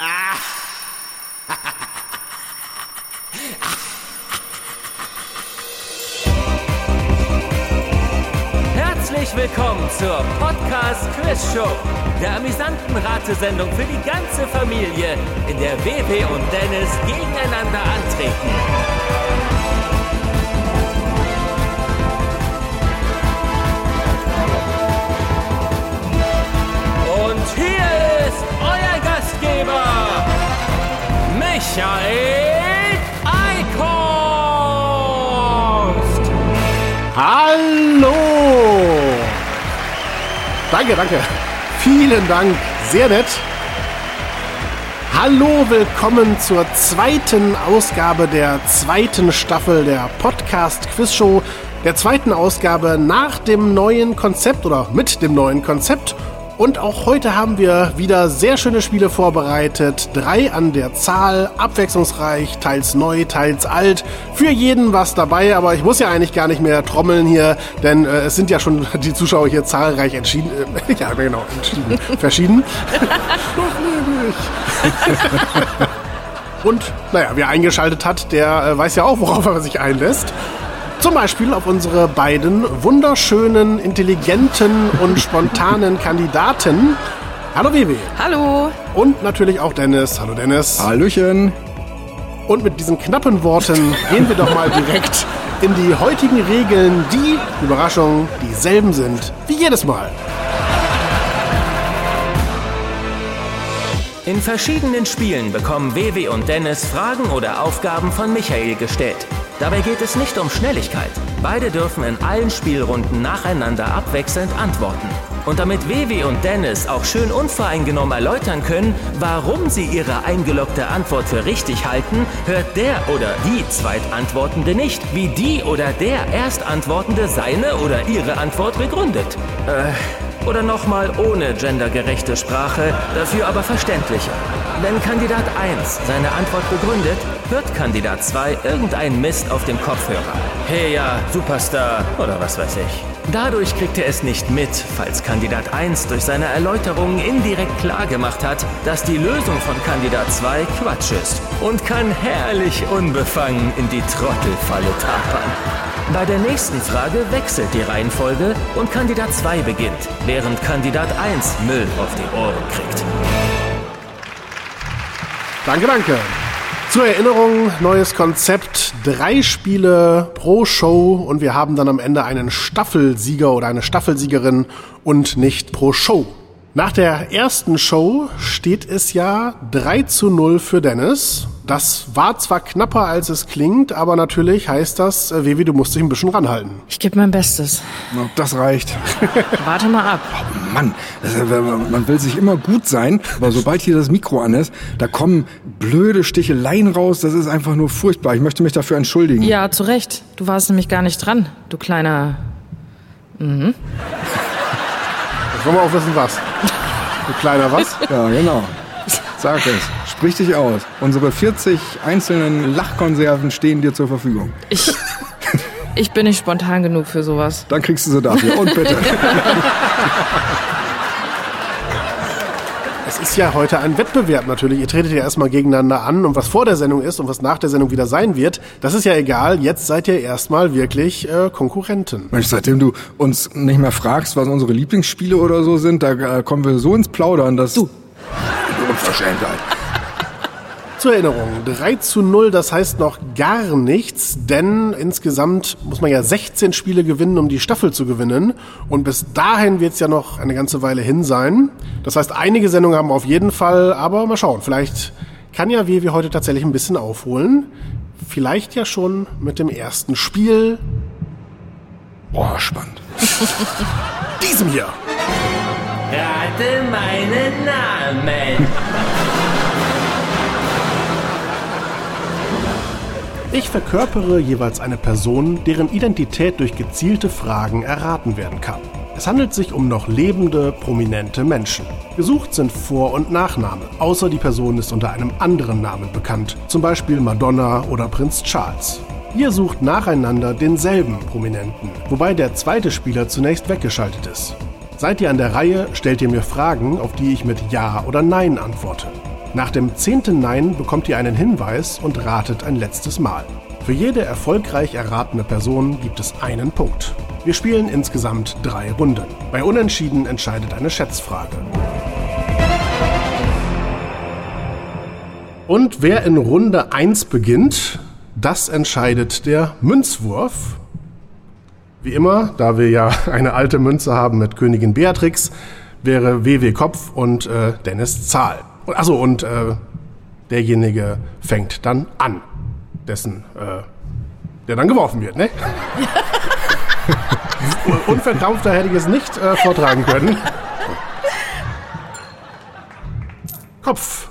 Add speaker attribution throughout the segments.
Speaker 1: Herzlich willkommen zur Podcast Quiz Show, der amüsanten Ratesendung für die ganze Familie, in der WW und Dennis gegeneinander antreten. Und hier ist Gastgeber, Michael Eickhorst.
Speaker 2: Hallo! Danke, danke. Vielen Dank. Sehr nett. Hallo, willkommen zur zweiten Ausgabe der zweiten Staffel der Podcast Quiz Show, der zweiten Ausgabe nach dem neuen Konzept oder mit dem neuen Konzept. Und auch heute haben wir wieder sehr schöne Spiele vorbereitet. Drei an der Zahl, abwechslungsreich, teils neu, teils alt. Für jeden was dabei, aber ich muss ja eigentlich gar nicht mehr trommeln hier, denn äh, es sind ja schon die Zuschauer hier zahlreich entschieden. Äh, ja, genau, entschieden. Verschieden. Doch lebe ich. Und naja, wer eingeschaltet hat, der äh, weiß ja auch, worauf er sich einlässt. Zum Beispiel auf unsere beiden wunderschönen, intelligenten und spontanen Kandidaten. Hallo Vivi.
Speaker 3: Hallo.
Speaker 2: Und natürlich auch Dennis. Hallo Dennis.
Speaker 4: Hallöchen.
Speaker 2: Und mit diesen knappen Worten gehen wir doch mal direkt in die heutigen Regeln, die, Überraschung, dieselben sind wie jedes Mal.
Speaker 1: In verschiedenen Spielen bekommen Wewe und Dennis Fragen oder Aufgaben von Michael gestellt. Dabei geht es nicht um Schnelligkeit. Beide dürfen in allen Spielrunden nacheinander abwechselnd antworten. Und damit Wewe und Dennis auch schön unvoreingenommen erläutern können, warum sie ihre eingeloggte Antwort für richtig halten, hört der oder die Zweitantwortende nicht, wie die oder der Erstantwortende seine oder ihre Antwort begründet. Äh, oder nochmal ohne gendergerechte Sprache, dafür aber verständlicher. Wenn Kandidat 1 seine Antwort begründet, hört Kandidat 2 irgendeinen Mist auf dem Kopfhörer. Hey ja, Superstar oder was weiß ich. Dadurch kriegt er es nicht mit, falls Kandidat 1 durch seine Erläuterungen indirekt klargemacht hat, dass die Lösung von Kandidat 2 Quatsch ist und kann herrlich unbefangen in die Trottelfalle tapern. Bei der nächsten Frage wechselt die Reihenfolge und Kandidat 2 beginnt, während Kandidat 1 Müll auf die Ohren kriegt.
Speaker 2: Danke, danke. Zur Erinnerung, neues Konzept, drei Spiele pro Show und wir haben dann am Ende einen Staffelsieger oder eine Staffelsiegerin und nicht pro Show. Nach der ersten Show steht es ja 3 zu 0 für Dennis. Das war zwar knapper, als es klingt, aber natürlich heißt das, äh, Vivi, du musst dich ein bisschen ranhalten.
Speaker 3: Ich gebe mein Bestes.
Speaker 4: Na, Das reicht.
Speaker 3: Warte mal ab.
Speaker 4: Mann, das, äh, man will sich immer gut sein, aber sobald hier das Mikro an ist, da kommen blöde Sticheleien raus. Das ist einfach nur furchtbar. Ich möchte mich dafür entschuldigen.
Speaker 3: Ja, zu Recht. Du warst nämlich gar nicht dran, du kleiner.
Speaker 2: Jetzt wollen wir auch wissen, was. Du kleiner was?
Speaker 4: Ja, genau. Sag es. Sprich dich aus. Unsere 40 einzelnen Lachkonserven stehen dir zur Verfügung.
Speaker 3: Ich. Ich bin nicht spontan genug für sowas.
Speaker 4: Dann kriegst du sie dafür. Und bitte.
Speaker 2: Es ist ja heute ein Wettbewerb natürlich. Ihr tretet ja erstmal gegeneinander an und was vor der Sendung ist und was nach der Sendung wieder sein wird, das ist ja egal. Jetzt seid ihr erstmal wirklich äh, Konkurrenten.
Speaker 4: Mensch, seitdem du uns nicht mehr fragst, was unsere Lieblingsspiele oder so sind, da äh, kommen wir so ins Plaudern, dass... Du. Unverschämtheit.
Speaker 2: Zur Erinnerung, 3 zu 0, das heißt noch gar nichts, denn insgesamt muss man ja 16 Spiele gewinnen, um die Staffel zu gewinnen. Und bis dahin wird es ja noch eine ganze Weile hin sein. Das heißt, einige Sendungen haben wir auf jeden Fall, aber mal schauen, vielleicht kann ja wir heute tatsächlich ein bisschen aufholen. Vielleicht ja schon mit dem ersten Spiel,
Speaker 4: Boah, spannend.
Speaker 2: diesem hier.
Speaker 1: Rate meinen Namen.
Speaker 2: Ich verkörpere jeweils eine Person, deren Identität durch gezielte Fragen erraten werden kann. Es handelt sich um noch lebende, prominente Menschen. Gesucht sind Vor- und Nachname, außer die Person ist unter einem anderen Namen bekannt, zum Beispiel Madonna oder Prinz Charles. Ihr sucht nacheinander denselben Prominenten, wobei der zweite Spieler zunächst weggeschaltet ist. Seid ihr an der Reihe, stellt ihr mir Fragen, auf die ich mit Ja oder Nein antworte. Nach dem zehnten Nein bekommt ihr einen Hinweis und ratet ein letztes Mal. Für jede erfolgreich erratene Person gibt es einen Punkt. Wir spielen insgesamt drei Runden. Bei Unentschieden entscheidet eine Schätzfrage. Und wer in Runde 1 beginnt, das entscheidet der Münzwurf. Wie immer, da wir ja eine alte Münze haben mit Königin Beatrix, wäre WW Kopf und äh, Dennis Zahl. Achso, und äh, derjenige fängt dann an. Dessen, äh, der dann geworfen wird, ne? Unverkrampfter hätte ich es nicht äh, vortragen können. Kopf.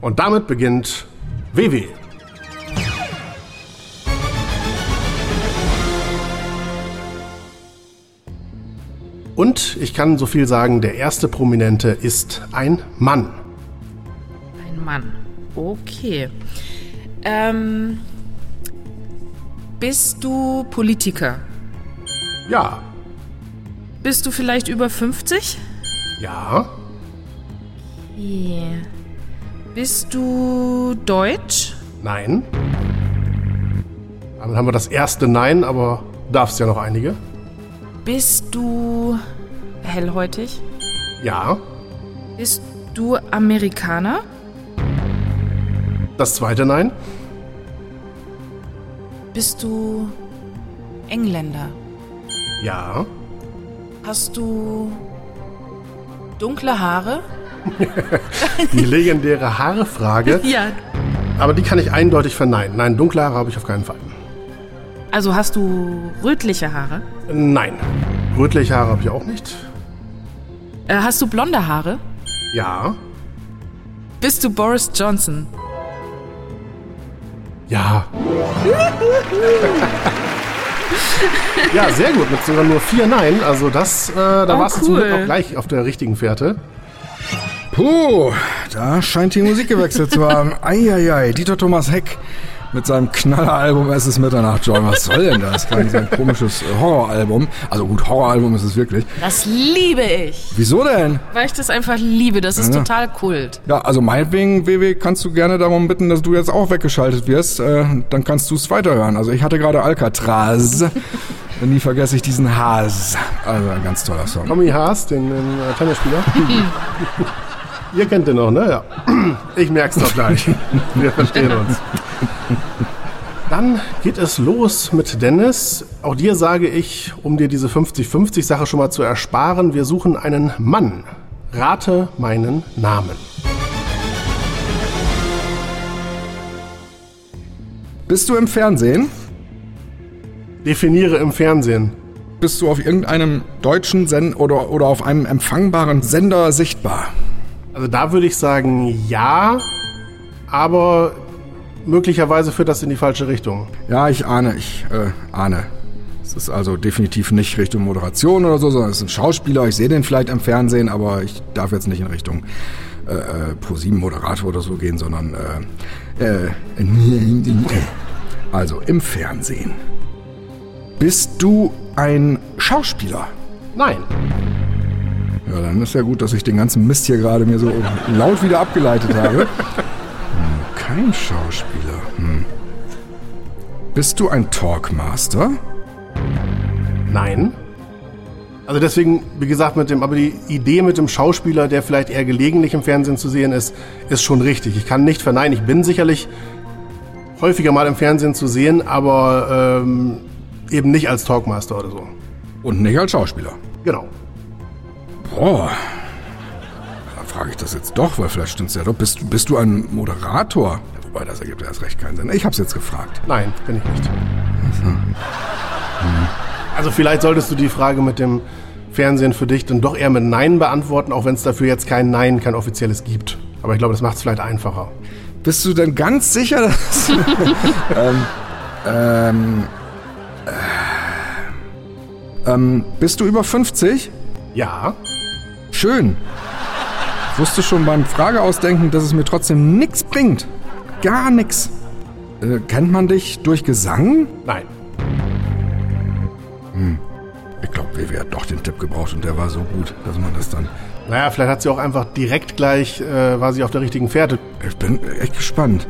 Speaker 2: Und damit beginnt WW. Und ich kann so viel sagen, der erste Prominente ist ein Mann.
Speaker 3: Mann. Okay. Ähm, bist du Politiker?
Speaker 2: Ja.
Speaker 3: Bist du vielleicht über 50?
Speaker 2: Ja.
Speaker 3: Yeah. Bist du deutsch?
Speaker 2: Nein. Dann haben wir das erste Nein, aber darfst ja noch einige.
Speaker 3: Bist du hellhäutig?
Speaker 2: Ja.
Speaker 3: Bist du Amerikaner?
Speaker 2: Das zweite Nein.
Speaker 3: Bist du Engländer?
Speaker 2: Ja.
Speaker 3: Hast du dunkle Haare?
Speaker 2: Die legendäre Haarfrage.
Speaker 3: Ja.
Speaker 2: Aber die kann ich eindeutig verneinen. Nein, dunkle Haare habe ich auf keinen Fall.
Speaker 3: Also hast du rötliche Haare?
Speaker 2: Nein. Rötliche Haare habe ich auch nicht.
Speaker 3: Äh, hast du blonde Haare?
Speaker 2: Ja.
Speaker 3: Bist du Boris Johnson?
Speaker 2: Ja. ja, sehr gut. Mit sogar nur vier Nein. Also das, äh, da
Speaker 3: Oh,
Speaker 2: warst du zum
Speaker 3: cool.
Speaker 2: Glück auch gleich auf der richtigen Fährte.
Speaker 4: Puh, da scheint die Musik gewechselt zu haben. Eieiei, Dieter Thomas Heck mit seinem Knalleralbum Es ist Mitternacht, John. Was soll denn das? Kein so ein komisches äh, Horroralbum. Also gut, Horroralbum ist es wirklich.
Speaker 3: Das liebe ich.
Speaker 4: Wieso denn?
Speaker 3: Weil ich das einfach liebe. Das ist
Speaker 4: Ja.
Speaker 3: total Kult.
Speaker 4: Ja, also meinetwegen, WW, kannst du gerne darum bitten, dass du jetzt auch weggeschaltet wirst. Äh, dann kannst du es weiterhören. Also ich hatte gerade Alcatraz. Und nie vergesse ich diesen Haas. Also ein ganz toller Song.
Speaker 2: Tommy Haas, den, den äh, Tennisspieler. Ihr kennt den noch, ne? Ja. Ich merk's doch gleich. Wir verstehen uns. Dann geht es los mit Dennis. Auch dir sage ich, um dir diese 50-50-Sache schon mal zu ersparen, wir suchen einen Mann. Rate meinen Namen.
Speaker 4: Bist du im Fernsehen?
Speaker 2: Definiere im Fernsehen.
Speaker 4: Bist du auf irgendeinem deutschen Send oder, oder auf einem empfangbaren Sender sichtbar?
Speaker 2: Also da würde ich sagen ja, aber möglicherweise führt das in die falsche Richtung.
Speaker 4: Ja, ich ahne, ich äh, ahne. Es ist also definitiv nicht Richtung Moderation oder so, sondern es ist ein Schauspieler. Ich sehe den vielleicht im Fernsehen, aber ich darf jetzt nicht in Richtung äh, äh, ProSieben-Moderator oder so gehen, sondern äh, äh, also im Fernsehen. Bist du ein Schauspieler?
Speaker 2: Nein.
Speaker 4: Ja, dann ist ja gut, dass ich den ganzen Mist hier gerade mir so laut wieder abgeleitet habe. Hm, kein Schauspieler. Hm. Bist du ein Talkmaster?
Speaker 2: Nein. Also deswegen, wie gesagt, mit dem, aber die Idee mit dem Schauspieler, der vielleicht eher gelegentlich im Fernsehen zu sehen ist, ist schon richtig. Ich kann nicht verneinen, ich bin sicherlich häufiger mal im Fernsehen zu sehen, aber ähm, eben nicht als Talkmaster oder so.
Speaker 4: Und nicht als Schauspieler.
Speaker 2: Genau.
Speaker 4: Boah. Da frage ich das jetzt doch, weil vielleicht stimmt's ja doch. Bist, bist du ein Moderator? Ja, wobei, das ergibt ja erst recht keinen Sinn. Ich hab's jetzt gefragt.
Speaker 2: Nein, bin ich nicht. Also vielleicht solltest du die Frage mit dem Fernsehen für dich dann doch eher mit Nein beantworten, auch wenn es dafür jetzt kein Nein, kein offizielles gibt. Aber ich glaube, das macht es vielleicht einfacher.
Speaker 4: Bist du denn ganz sicher, dass... ähm, ähm, äh, ähm, bist du über 50?
Speaker 2: Ja,
Speaker 4: Schön. Ich wusste schon beim Frageausdenken, dass es mir trotzdem nichts bringt. Gar nichts. Äh, kennt man dich durch Gesang?
Speaker 2: nein.
Speaker 4: Ich glaube, WW hat doch den Tipp gebraucht und der war so gut, dass man das dann
Speaker 2: Naja, vielleicht hat sie auch einfach direkt gleich, äh, war sie auf der richtigen Fährte.
Speaker 4: Ich bin echt gespannt.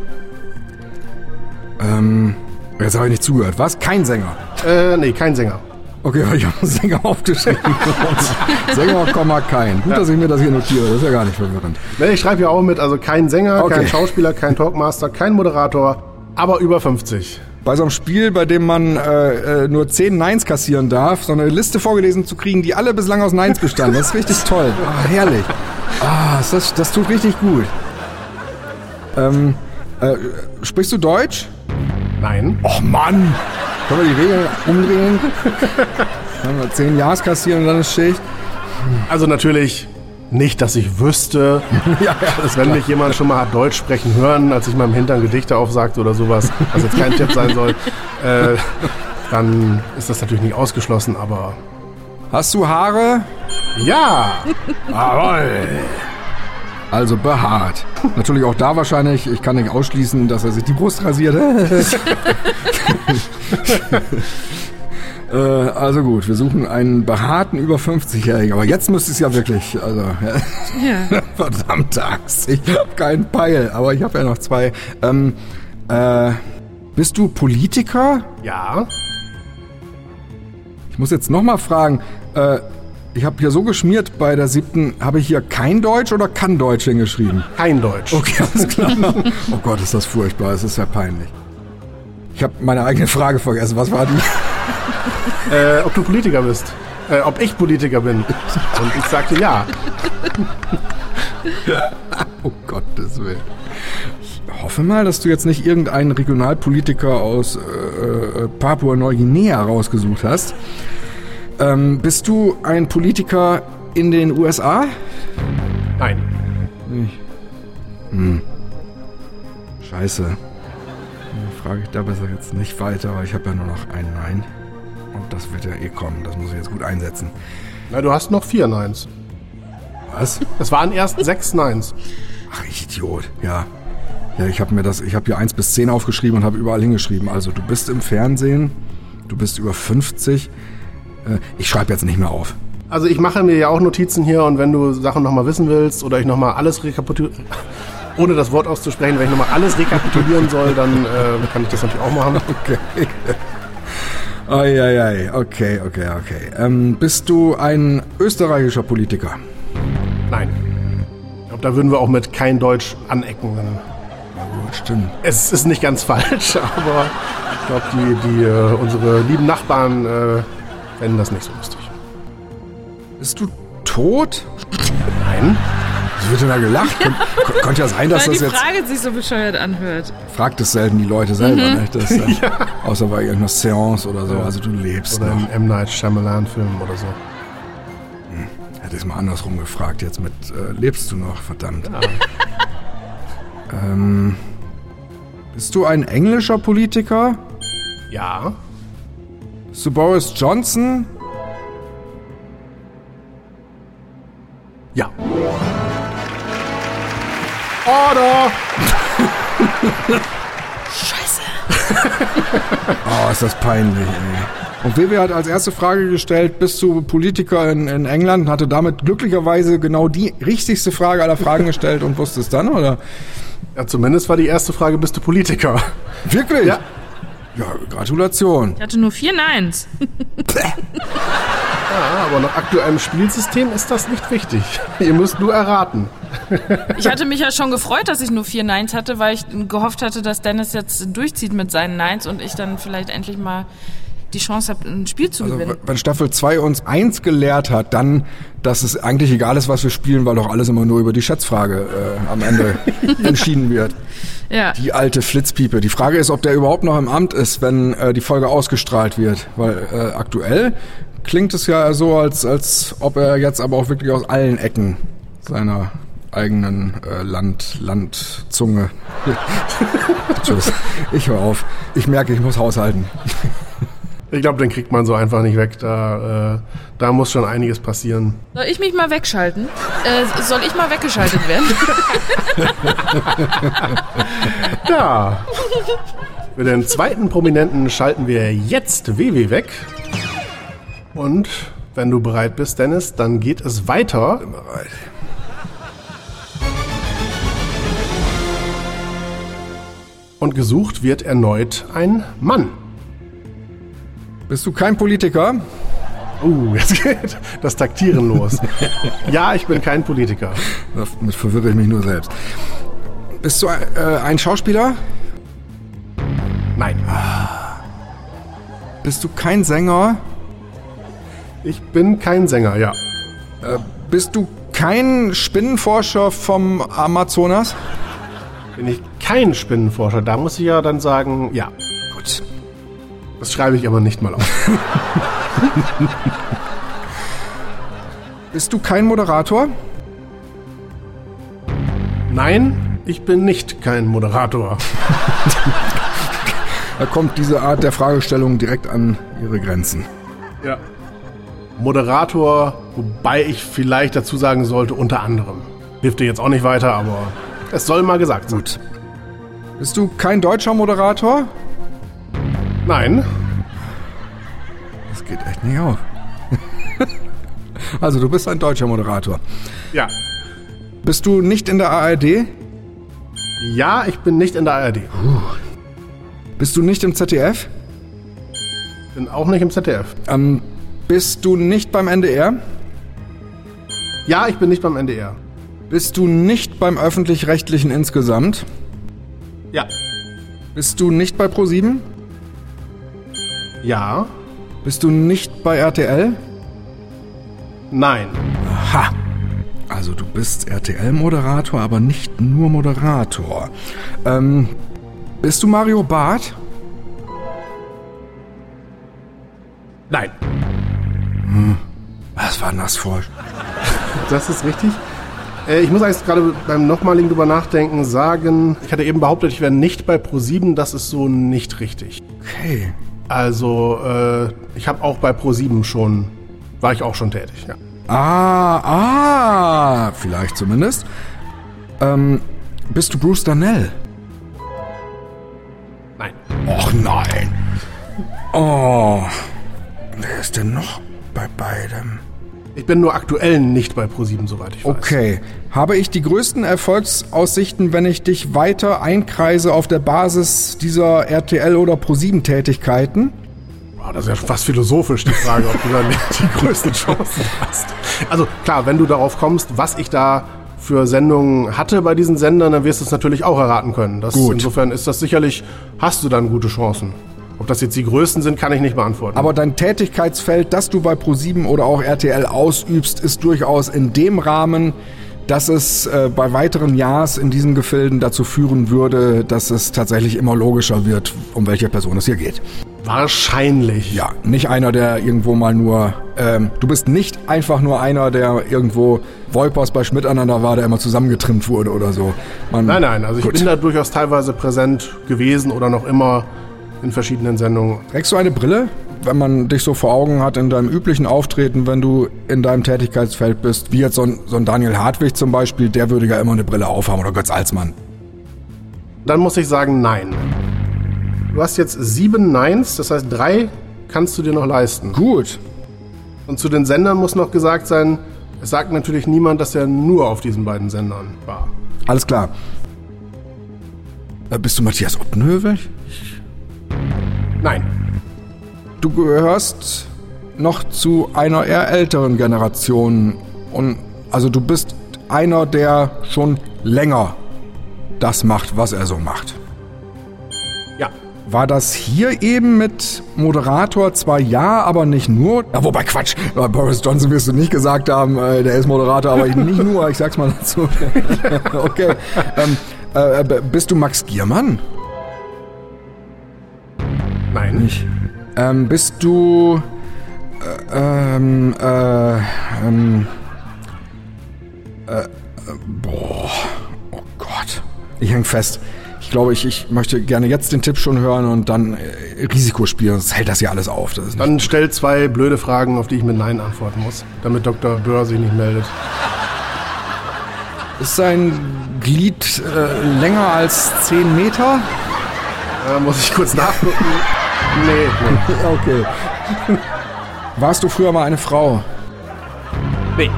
Speaker 4: Ähm, jetzt habe ich nicht zugehört. Was? Kein Sänger.
Speaker 2: Äh, nee, kein Sänger.
Speaker 4: Okay, ich habe Sänger aufgeschrieben. Sänger, Komma, kein. Gut, dass ich mir das hier notiere. Das ist ja gar nicht verwirrend.
Speaker 2: Nee, ich schreibe ja auch mit, also kein Sänger,
Speaker 4: Okay.
Speaker 2: kein Schauspieler, kein Talkmaster, kein Moderator, aber über 50.
Speaker 4: Bei so einem Spiel, bei dem man äh, äh, nur 10 Neins kassieren darf, so eine Liste vorgelesen zu kriegen, die alle bislang aus Neins bestanden. Das ist richtig toll. Ah, herrlich. Ah, das, das tut richtig gut. Ähm, äh, sprichst du Deutsch?
Speaker 2: Nein.
Speaker 4: Och Mann! Können wir die Regeln umdrehen? Können wir 10 Jahres kassieren und dann ist Schicht?
Speaker 2: Also natürlich nicht, dass ich wüsste,
Speaker 4: ja, ja,
Speaker 2: wenn mich jemand schon mal hat Deutsch sprechen hören, als ich meinem Hintern Gedichte aufsagte oder sowas, was jetzt kein Tipp sein soll, äh, dann ist das natürlich nicht ausgeschlossen, aber
Speaker 4: Hast du Haare?
Speaker 2: ja,
Speaker 4: Jawohl. Also behaart. Natürlich auch da wahrscheinlich, ich kann nicht ausschließen, dass er sich die Brust rasiert. äh, also gut, wir suchen einen behaarten über 50-Jährigen. Aber jetzt müsste es ja wirklich, also
Speaker 3: Ja.
Speaker 4: verdammt Axt. Ich habe keinen Peil, aber ich habe ja noch zwei. Ähm, äh, bist du Politiker?
Speaker 2: ja,
Speaker 4: Ich muss jetzt nochmal fragen, äh, ich habe hier so geschmiert bei der siebten, habe ich hier kein Deutsch oder kann Deutsch hingeschrieben?
Speaker 2: kein Deutsch.
Speaker 4: Okay, alles klar. Oh Gott, ist das furchtbar, es ist ja peinlich. Ich habe meine eigene Frage vergessen, was war die?
Speaker 2: Äh, ob du Politiker bist. Äh, ob ich Politiker bin. Und ich sagte ja.
Speaker 4: Oh Gottes Willen. Ich hoffe mal, dass du jetzt nicht irgendeinen Regionalpolitiker aus äh, äh, Papua-Neuguinea rausgesucht hast. Ähm, bist du ein Politiker in den USA?
Speaker 2: Nein.
Speaker 4: Scheiße. Frage ich da besser jetzt nicht weiter, weil ich habe ja nur noch ein Nein. Und das wird ja eh kommen. Das muss ich jetzt gut einsetzen.
Speaker 2: Na, du hast noch vier Neins.
Speaker 4: Was?
Speaker 2: Es waren erst sechs Neins.
Speaker 4: Ach, ich Idiot. Ja. Ja, ich habe mir das, ich habe hier 1 bis 10 aufgeschrieben und habe überall hingeschrieben. Also, du bist im Fernsehen, du bist über 50. Äh, ich schreibe jetzt nicht mehr auf.
Speaker 2: Also ich mache mir ja auch Notizen hier und wenn du Sachen nochmal wissen willst oder ich nochmal alles rekapitulieren, ohne das Wort auszusprechen, wenn ich nochmal alles rekapitulieren soll, dann äh, kann ich das natürlich auch machen.
Speaker 4: Okay. Eieiei, okay, okay, okay. Ähm, bist du ein österreichischer Politiker?
Speaker 2: Nein. Ich glaube, da würden wir auch mit kein Deutsch anecken.
Speaker 4: Na gut, stimmt.
Speaker 2: Es ist nicht ganz falsch, aber ich glaube, die, die, äh, unsere lieben Nachbarn äh, fänden das nicht so lustig.
Speaker 4: Bist du tot?
Speaker 2: Nein.
Speaker 4: Wird denn da gelacht? Kon kon konnte ja sein, dass
Speaker 3: Weil
Speaker 4: das
Speaker 3: die
Speaker 4: jetzt...
Speaker 3: Frage sich so bescheuert anhört.
Speaker 4: Fragt es selten die Leute selber, ne? Das, äh, Außer bei irgendeiner Seance oder so. Also du lebst
Speaker 2: Oder
Speaker 4: noch.
Speaker 2: im M. Night Shyamalan-Film oder so.
Speaker 4: Hätte ich mal andersrum gefragt, jetzt mit äh, lebst du noch, verdammt. ähm, bist du ein englischer Politiker?
Speaker 2: Ja.
Speaker 4: Bist du Boris Johnson?
Speaker 2: Ja. Order!
Speaker 4: Oh, ist das peinlich, ey. Und Vivi hat als erste Frage gestellt, bist du Politiker in, in England? Und hatte damit glücklicherweise genau die richtigste Frage aller Fragen gestellt und wusste es dann, oder?
Speaker 2: Ja, zumindest war die erste Frage, bist du Politiker?
Speaker 4: Wirklich?
Speaker 2: Ja.
Speaker 4: Ja, Gratulation.
Speaker 3: Ich hatte nur vier Neins.
Speaker 2: Ja, aber nach aktuellem Spielsystem ist das nicht wichtig. Ihr müsst nur erraten.
Speaker 3: Ich hatte mich ja schon gefreut, dass ich nur vier Neins hatte, weil ich gehofft hatte, dass Dennis jetzt durchzieht mit seinen Neins und ich dann vielleicht endlich mal die Chance habe, ein Spiel zu
Speaker 4: Also,
Speaker 3: gewinnen.
Speaker 4: wenn Staffel 2 uns eins gelehrt hat, dann, dass es eigentlich egal ist, was wir spielen, weil doch alles immer nur über die Schätzfrage äh, am Ende entschieden wird.
Speaker 3: Ja.
Speaker 4: Die alte Flitzpiepe. Die Frage ist, ob der überhaupt noch im Amt ist, wenn äh, die Folge ausgestrahlt wird. Weil äh, aktuell klingt es ja so, als, als ob er jetzt aber auch wirklich aus allen Ecken seiner eigenen äh, Land, Landzunge. Tschüss. Ich höre auf. Ich merke, ich muss haushalten.
Speaker 2: Ich glaube, den kriegt man so einfach nicht weg. Da, äh, da muss schon einiges passieren.
Speaker 3: Soll ich mich mal wegschalten? Äh, soll ich mal weggeschaltet werden?
Speaker 2: Ja. Für den zweiten Prominenten schalten wir jetzt WW weg. Und wenn du bereit bist, Dennis, dann geht es weiter.
Speaker 4: Bin bereit.
Speaker 2: Und gesucht wird erneut ein Mann.
Speaker 4: Bist du kein Politiker?
Speaker 2: Uh, jetzt geht das Taktieren los. ja, ich bin kein Politiker.
Speaker 4: Damit verwirre ich mich nur selbst. Bist du äh, ein Schauspieler?
Speaker 2: Nein. Ah.
Speaker 4: Bist du kein Sänger?
Speaker 2: Ich bin kein Sänger, ja.
Speaker 4: Äh, bist du kein Spinnenforscher vom Amazonas?
Speaker 2: Bin ich kein Spinnenforscher, da muss ich ja dann sagen, ja.
Speaker 4: Gut.
Speaker 2: Das schreibe ich aber nicht mal auf.
Speaker 4: Bist du kein Moderator?
Speaker 2: Nein, ich bin nicht kein Moderator.
Speaker 4: Da kommt diese Art der Fragestellung direkt an ihre Grenzen.
Speaker 2: Ja. Moderator, wobei ich vielleicht dazu sagen sollte, unter anderem. Hilft dir jetzt auch nicht weiter, aber es soll mal gesagt sein.
Speaker 4: Gut. Bist du kein deutscher Moderator?
Speaker 2: Nein,
Speaker 4: Das geht echt nicht auf. also du bist ein deutscher Moderator.
Speaker 2: ja.
Speaker 4: Bist du nicht in der ARD?
Speaker 2: Ja, ich bin nicht in der ARD.
Speaker 4: Bist du nicht im ZDF?
Speaker 2: Bin auch nicht im ZDF.
Speaker 4: Ähm, bist du nicht beim NDR?
Speaker 2: Ja, ich bin nicht beim NDR.
Speaker 4: Bist du nicht beim öffentlich-rechtlichen insgesamt?
Speaker 2: Ja.
Speaker 4: Bist du nicht bei Pro7?
Speaker 2: Ja.
Speaker 4: Bist du nicht bei RTL?
Speaker 2: Nein.
Speaker 4: Ha! Also du bist RTL-Moderator, aber nicht nur Moderator. Ähm, bist du Mario Barth?
Speaker 2: Nein.
Speaker 4: Was war denn das vor?
Speaker 2: Das ist richtig. Äh, Ich muss eigentlich gerade beim nochmaligen drüber nachdenken sagen, ich hatte eben behauptet, ich wäre nicht bei Pro7, das ist so nicht richtig.
Speaker 4: Okay.
Speaker 2: Also, äh, ich habe auch bei Pro7 schon, war ich auch schon tätig, ja.
Speaker 4: Ah, ah, vielleicht zumindest. Ähm, bist du Bruce Darnell?
Speaker 2: Nein.
Speaker 4: Och nein. Oh. Wer ist denn noch bei beidem?
Speaker 2: Ich bin nur aktuell nicht bei Pro7, soweit ich weiß.
Speaker 4: Okay. Habe ich die größten Erfolgsaussichten, wenn ich dich weiter einkreise auf der Basis dieser RTL- oder Pro7-Tätigkeiten?
Speaker 2: Wow, das ist ja fast philosophisch, die Frage, ob du da nicht die größten Chancen hast. Also klar, wenn du darauf kommst, was ich da für Sendungen hatte bei diesen Sendern, dann wirst du es natürlich auch erraten können. Das,
Speaker 4: Gut.
Speaker 2: Insofern ist das sicherlich, hast du dann gute Chancen. Ob das jetzt die größten sind, kann ich nicht beantworten.
Speaker 4: Aber dein Tätigkeitsfeld, das du bei Pro7 oder auch RTL ausübst, ist durchaus in dem Rahmen, dass es äh, bei weiteren Jahres in diesen Gefilden dazu führen würde, dass es tatsächlich immer logischer wird, um welche Person es hier geht.
Speaker 2: Wahrscheinlich.
Speaker 4: Ja, nicht einer, der irgendwo mal nur. Ähm, du bist nicht einfach nur einer, der irgendwo Wolpers bei Schmidt aneinander war, der immer zusammengetrimmt wurde oder so. Man,
Speaker 2: Nein, nein, also ich
Speaker 4: Gut.
Speaker 2: bin da durchaus teilweise präsent gewesen oder noch immer in verschiedenen Sendungen.
Speaker 4: Trägst du eine Brille, wenn man dich so vor Augen hat in deinem üblichen Auftreten, wenn du in deinem Tätigkeitsfeld bist? Wie jetzt so ein, so ein Daniel Hartwig zum Beispiel, der würde ja immer eine Brille aufhaben oder Götz Alsmann.
Speaker 2: Dann muss ich sagen, nein. Du hast jetzt sieben Neins, das heißt drei kannst du dir noch leisten.
Speaker 4: Gut.
Speaker 2: Und zu den Sendern muss noch gesagt sein, es sagt natürlich niemand, dass er nur auf diesen beiden Sendern war.
Speaker 4: Alles klar. Äh, bist du Matthias Oppenhövel?
Speaker 2: Nein.
Speaker 4: Du gehörst noch zu einer eher älteren Generation. Und also du bist einer, der schon länger das macht, was er so macht.
Speaker 2: Ja.
Speaker 4: War das hier eben mit Moderator zwar ja, aber nicht nur? Ja, wobei Quatsch, bei Boris Johnson wirst du nicht gesagt haben, äh, der ist Moderator, aber nicht nur, ich sag's mal dazu. okay. Ähm, äh, b- bist du Max Giermann?
Speaker 2: Nein.
Speaker 4: Nicht. Ähm, bist du. Äh, ähm, äh, ähm. Äh, äh, boah. Oh Gott. Ich häng fest. Ich glaube, ich, ich möchte gerne jetzt den Tipp schon hören und dann äh, Risiko spielen. Sonst hält das ja alles auf. Das ist
Speaker 2: Dann stell zwei blöde Fragen, auf die ich mit Nein antworten muss, damit Dr. Böhr sich nicht meldet.
Speaker 4: Ist sein Glied äh, länger als 10 Meter?
Speaker 2: Da muss ich kurz nachgucken. Nee, nee.
Speaker 4: Okay. Warst du früher mal eine Frau?
Speaker 2: Nee.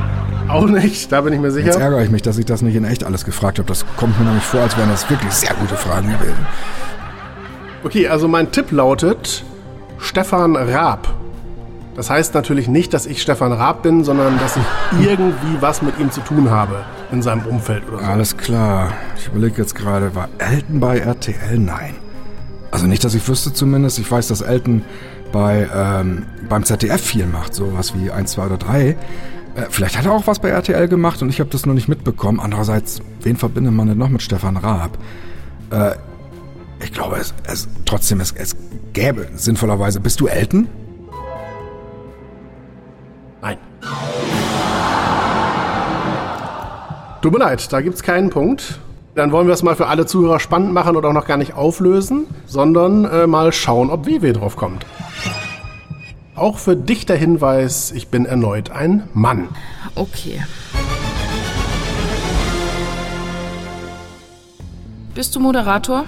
Speaker 2: Auch nicht, da bin ich mir
Speaker 4: Jetzt
Speaker 2: sicher.
Speaker 4: ärgere ich mich, dass ich das nicht in echt alles gefragt habe. Das kommt mir nämlich vor, als wären das wirklich sehr gute Fragen gewesen.
Speaker 2: Okay, also mein Tipp lautet Stefan Raab. Das heißt natürlich nicht, dass ich Stefan Raab bin, sondern dass ich irgendwie was mit ihm zu tun habe in seinem Umfeld oder so.
Speaker 4: Alles klar. Ich überlege jetzt gerade, war Elton bei RTL? Nein. Also nicht, dass ich wüsste zumindest. Ich weiß, dass Elton bei, ähm, beim ZDF viel macht, sowas wie 1, 2 oder 3. Äh, vielleicht hat er auch was bei RTL gemacht und ich habe das nur nicht mitbekommen. Andererseits, wen verbindet man denn noch mit Stefan Raab? Äh, ich glaube, es, es trotzdem, es, es gäbe sinnvollerweise. Bist du Elton?
Speaker 2: Nein. Tut mir leid, da gibt's keinen Punkt. Dann wollen wir es mal für alle Zuhörer spannend machen und auch noch gar nicht auflösen, sondern äh, mal schauen, ob WW drauf kommt. Auch für dich der Hinweis, ich bin erneut ein Mann.
Speaker 3: Okay. Bist du Moderator?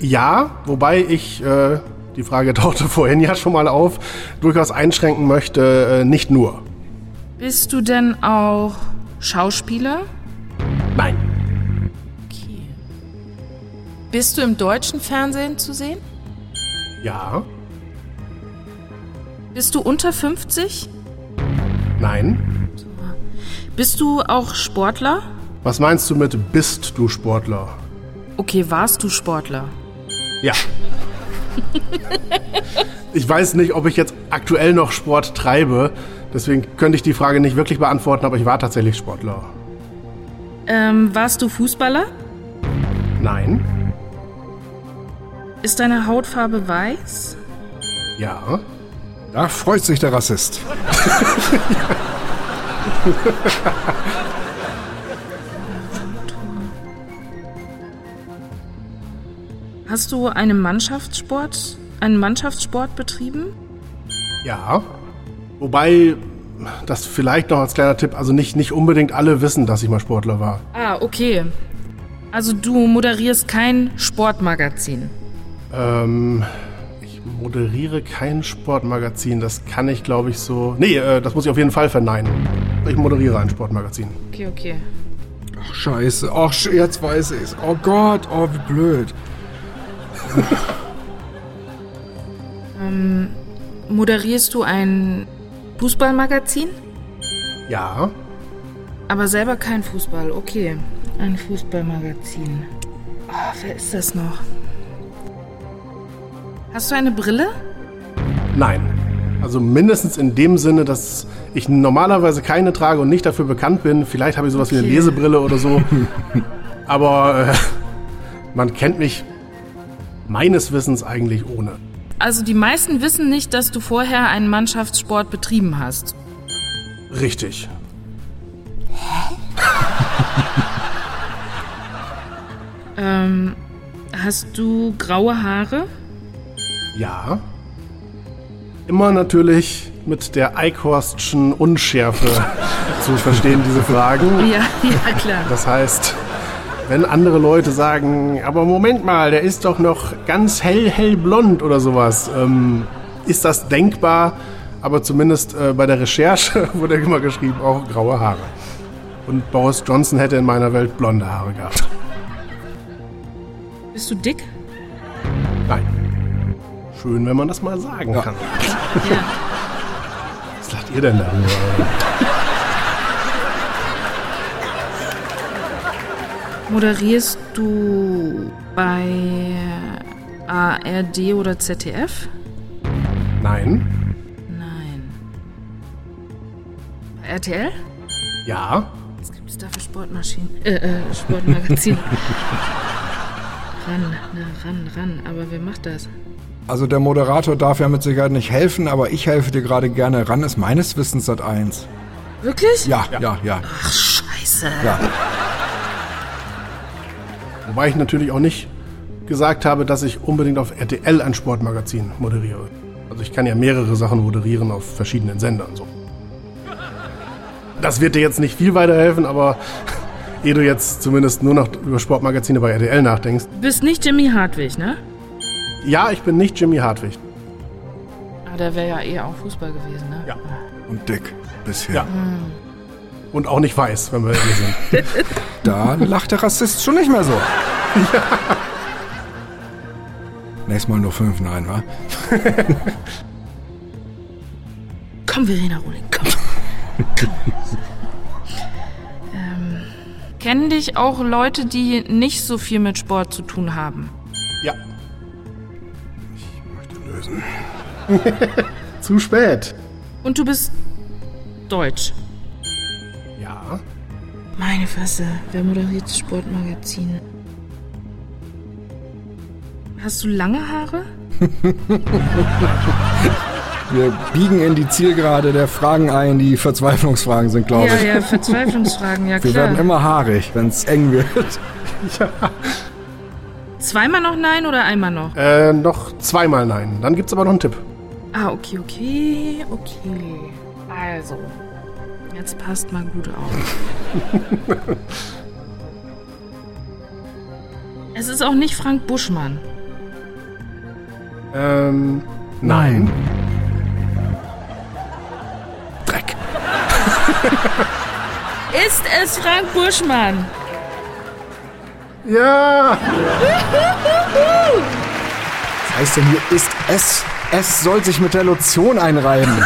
Speaker 2: Ja, wobei ich, äh, die Frage tauchte vorhin ja schon mal auf, durchaus einschränken möchte, äh, nicht nur.
Speaker 3: Bist du denn auch Schauspieler?
Speaker 2: Nein.
Speaker 3: Bist du im deutschen Fernsehen zu sehen?
Speaker 2: Ja.
Speaker 3: Bist du unter 50?
Speaker 2: Nein.
Speaker 3: Bist du auch Sportler?
Speaker 2: Was meinst du mit bist du Sportler?
Speaker 3: Okay, warst du Sportler?
Speaker 2: Ja. ich weiß nicht, ob ich jetzt aktuell noch Sport treibe. Deswegen könnte ich die Frage nicht wirklich beantworten, aber ich war tatsächlich Sportler.
Speaker 3: Ähm, warst du Fußballer?
Speaker 2: Nein.
Speaker 3: Ist deine Hautfarbe weiß?
Speaker 2: Ja.
Speaker 4: Da freut sich der Rassist.
Speaker 3: Hast du einen Mannschaftssport, einen Mannschaftssport betrieben?
Speaker 2: Ja. Wobei, das vielleicht noch als kleiner Tipp, also nicht, nicht unbedingt alle wissen, dass ich mal Sportler war.
Speaker 3: Ah, okay. Also du moderierst kein Sportmagazin.
Speaker 2: Ähm, ich moderiere kein Sportmagazin. Das kann ich, glaube ich, so. Nee, äh, das muss ich auf jeden Fall verneinen. Ich moderiere ein Sportmagazin.
Speaker 3: Okay, okay.
Speaker 4: Ach, scheiße. Ach, jetzt weiß ich's. Oh Gott, oh, wie blöd.
Speaker 3: Moderierst du ein Fußballmagazin?
Speaker 2: Ja.
Speaker 3: Aber selber kein Fußball, okay. Ein Fußballmagazin. Ah, wer ist das noch? Hast du eine Brille?
Speaker 2: Nein. Also mindestens in dem Sinne, dass ich normalerweise keine trage und nicht dafür bekannt bin. Vielleicht habe ich sowas wie eine
Speaker 3: Okay.
Speaker 2: Lesebrille oder so. Aber äh, man kennt mich meines Wissens eigentlich ohne.
Speaker 3: Also die meisten wissen nicht, dass du vorher einen Mannschaftssport betrieben hast.
Speaker 2: Richtig.
Speaker 3: Ähm, hast du graue Haare?
Speaker 2: Ja. Immer natürlich mit der Eichhorstschen Unschärfe zu verstehen, diese Fragen.
Speaker 3: Ja, ja, klar.
Speaker 2: Das heißt, wenn andere Leute sagen, aber Moment mal, der ist doch noch ganz hell, hell blond oder sowas, ähm, ist das denkbar, aber zumindest äh, bei der Recherche wurde immer geschrieben, auch graue Haare. Und Boris Johnson hätte in meiner Welt blonde Haare gehabt.
Speaker 3: Bist du dick?
Speaker 2: Nein. Schön, wenn man das mal sagen kann.
Speaker 3: Ja.
Speaker 2: Was lacht ihr denn darüber?
Speaker 3: Moderierst du bei ARD oder ZDF?
Speaker 2: Nein.
Speaker 3: Nein. Bei RTL?
Speaker 2: Ja.
Speaker 3: Was gibt es da für Sportmaschinen? Äh, äh, Sportmagazin. ran, na, ran, ran. Aber wer macht das?
Speaker 4: Also der Moderator darf ja mit Sicherheit nicht helfen, aber ich helfe dir gerade gerne. Ran ist meines Wissens seit eins.
Speaker 3: Wirklich?
Speaker 4: Ja, ja, ja.
Speaker 3: Ach, scheiße.
Speaker 4: ja.
Speaker 2: Wobei ich natürlich auch nicht gesagt habe, dass ich unbedingt auf RTL ein Sportmagazin moderiere. Also ich kann ja mehrere Sachen moderieren auf verschiedenen Sendern. So. Das wird dir jetzt nicht viel weiterhelfen, aber ehe du jetzt zumindest nur noch über Sportmagazine bei RTL nachdenkst.
Speaker 3: Du bist nicht Jimmy Hartwig, ne?
Speaker 2: Ja, ich bin nicht Jimmy Hartwig.
Speaker 3: Ah, der wäre ja eher auch Fußball gewesen, ne?
Speaker 2: Ja.
Speaker 4: Und dick. Bisher.
Speaker 2: Ja. Und auch nicht weiß, wenn wir ehrlich sind.
Speaker 4: Da lacht der Rassist schon nicht mehr so. Nächstes Mal nur fünf Nein, wa?
Speaker 3: Komm, Verena Rohling, komm. ähm, kennen dich auch Leute, die nicht so viel mit Sport zu tun haben?
Speaker 2: Ja.
Speaker 4: Lösen.
Speaker 2: Zu spät.
Speaker 3: Und du bist deutsch.
Speaker 2: Ja.
Speaker 3: Meine Fresse, wer moderiert das Sportmagazin? Hast du lange Haare?
Speaker 4: Wir biegen in die Zielgerade der Fragen ein, die Verzweiflungsfragen sind, glaube
Speaker 3: Ja,
Speaker 4: ich.
Speaker 3: ja, Verzweiflungsfragen, ja
Speaker 4: Wir werden
Speaker 3: klar.
Speaker 4: immer haarig, wenn es eng wird.
Speaker 3: Zweimal noch Nein oder einmal noch?
Speaker 2: Äh, noch zweimal nein. Dann gibt's aber noch einen Tipp.
Speaker 3: Ah, okay, okay, okay. Also, jetzt passt mal gut auf. es ist auch nicht Frank Buschmann.
Speaker 2: Ähm, nein.
Speaker 4: Dreck.
Speaker 3: Ist es Frank Buschmann?
Speaker 2: Ja.
Speaker 4: Was heißt denn hier ist es? Es soll sich mit der Lotion einreiben.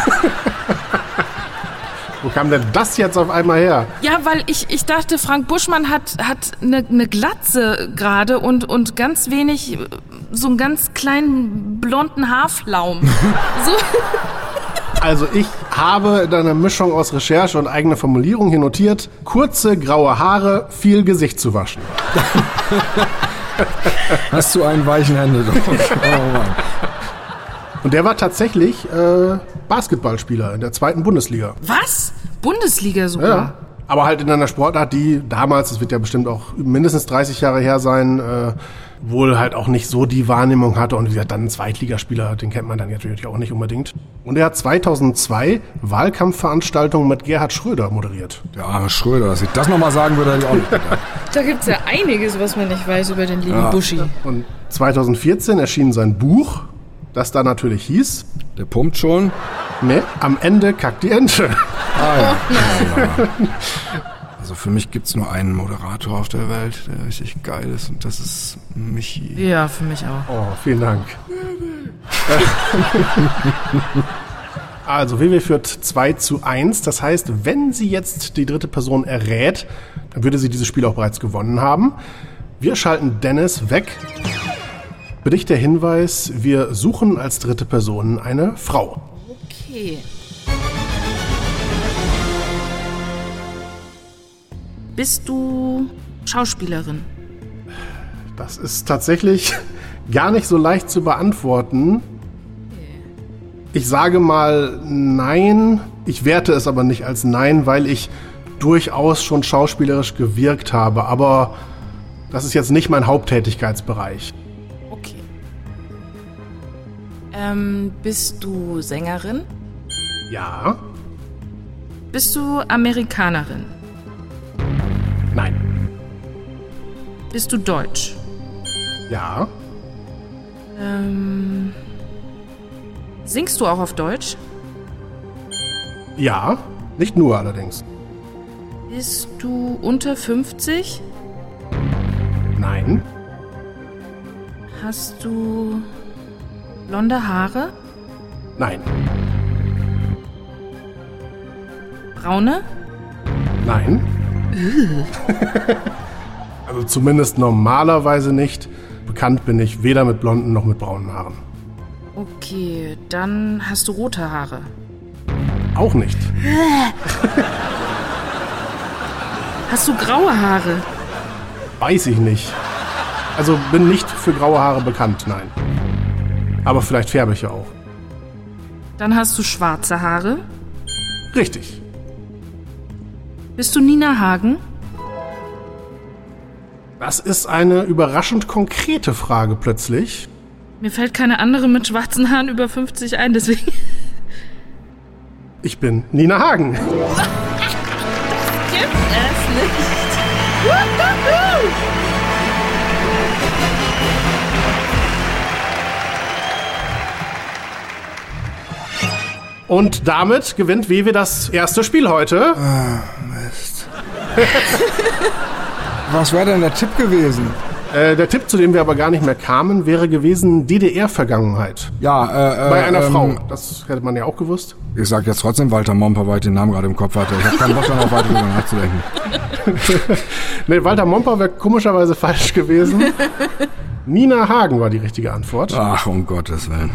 Speaker 2: Wo kam denn das jetzt auf einmal her?
Speaker 3: Ja, weil ich, ich dachte, Frank Buschmann hat, hat eine, eine Glatze gerade und, und ganz wenig, äh, so einen ganz kleinen blonden Haarflaum. so,
Speaker 2: Also ich habe da eine Mischung aus Recherche und eigener Formulierung hier notiert. Kurze graue Haare, viel Gesicht zu waschen.
Speaker 4: Hast du einen weichen Händedruck? Oh Mann.
Speaker 2: Und der war tatsächlich äh, Basketballspieler in der zweiten Bundesliga.
Speaker 3: was? Bundesliga sogar?
Speaker 2: Ja. Aber halt in einer Sportart, die damals, das wird ja bestimmt auch mindestens 30 Jahre her sein, äh, wohl halt auch nicht so die Wahrnehmung hatte. Und wie gesagt, dann ein Zweitligaspieler, den kennt man dann natürlich auch nicht unbedingt. Und er hat 2002 Wahlkampfveranstaltungen mit Gerhard Schröder moderiert.
Speaker 4: Der arme Schröder, dass ich das nochmal sagen würde, hätte ich auch nicht gedacht.
Speaker 3: Da gibt's ja einiges, was man nicht weiß über den lieben Buschi.
Speaker 2: Und 2014 erschien sein Buch, das da natürlich hieß,
Speaker 4: Der pumpt schon.
Speaker 2: ne, am Ende kackt die Ente.
Speaker 4: Ah, ja. Ja. Also für mich gibt's nur einen Moderator auf der Welt, der richtig geil ist und das ist Michi.
Speaker 3: Ja, für mich auch.
Speaker 2: Oh, vielen Dank. Also, WW führt 2 zu 1. Das heißt, wenn sie jetzt die dritte Person errät, dann würde sie dieses Spiel auch bereits gewonnen haben. Wir schalten Dennis weg. Für dich der Hinweis, wir suchen als dritte Person eine Frau.
Speaker 3: Okay. Bist du Schauspielerin?
Speaker 2: Das ist tatsächlich gar nicht so leicht zu beantworten. Ich sage mal nein. Ich werte es aber nicht als nein, weil ich durchaus schon schauspielerisch gewirkt habe. Aber das ist jetzt nicht mein Haupttätigkeitsbereich.
Speaker 3: Okay. Ähm, bist du Sängerin?
Speaker 2: Ja,
Speaker 3: Bist du Amerikanerin?
Speaker 2: Nein,
Speaker 3: Bist du Deutsch?
Speaker 2: ja,
Speaker 3: Ähm, singst du auch auf Deutsch?
Speaker 2: ja, nicht nur allerdings.
Speaker 3: Bist du unter 50?
Speaker 2: Nein,
Speaker 3: Hast du blonde Haare?
Speaker 2: nein,
Speaker 3: Braune?
Speaker 2: nein. also zumindest normalerweise nicht. Bekannt bin ich weder mit blonden noch mit braunen Haaren.
Speaker 3: Okay, dann hast du rote Haare.
Speaker 2: Auch nicht.
Speaker 3: Hast du graue Haare?
Speaker 2: Weiß ich nicht. Also bin nicht für graue Haare bekannt, nein. Aber vielleicht färbe ich ja auch.
Speaker 3: Dann hast du schwarze Haare.
Speaker 2: Richtig.
Speaker 3: Bist du Nina Hagen?
Speaker 2: Das ist eine überraschend konkrete Frage plötzlich.
Speaker 3: Mir fällt keine andere mit schwarzen Haaren über 50 ein, deswegen.
Speaker 2: Ich bin Nina Hagen.
Speaker 3: Gibt es nicht.
Speaker 2: Und damit gewinnt Wewe das erste Spiel heute.
Speaker 4: Was wäre denn der Tipp gewesen?
Speaker 2: Äh, der Tipp, zu dem wir aber gar nicht mehr kamen, wäre gewesen DDR-Vergangenheit.
Speaker 4: Ja, äh, äh,
Speaker 2: Bei einer
Speaker 4: ähm,
Speaker 2: Frau. Das hätte man ja auch gewusst.
Speaker 4: Ich sag jetzt trotzdem Walter Momper, weil ich den Namen gerade im Kopf hatte. Ich habe keinen Bock auch weiter drüber nachzudenken.
Speaker 2: Nee, Walter Momper wäre komischerweise falsch gewesen. Nina Hagen war die richtige Antwort.
Speaker 4: Ach, um Gottes Willen.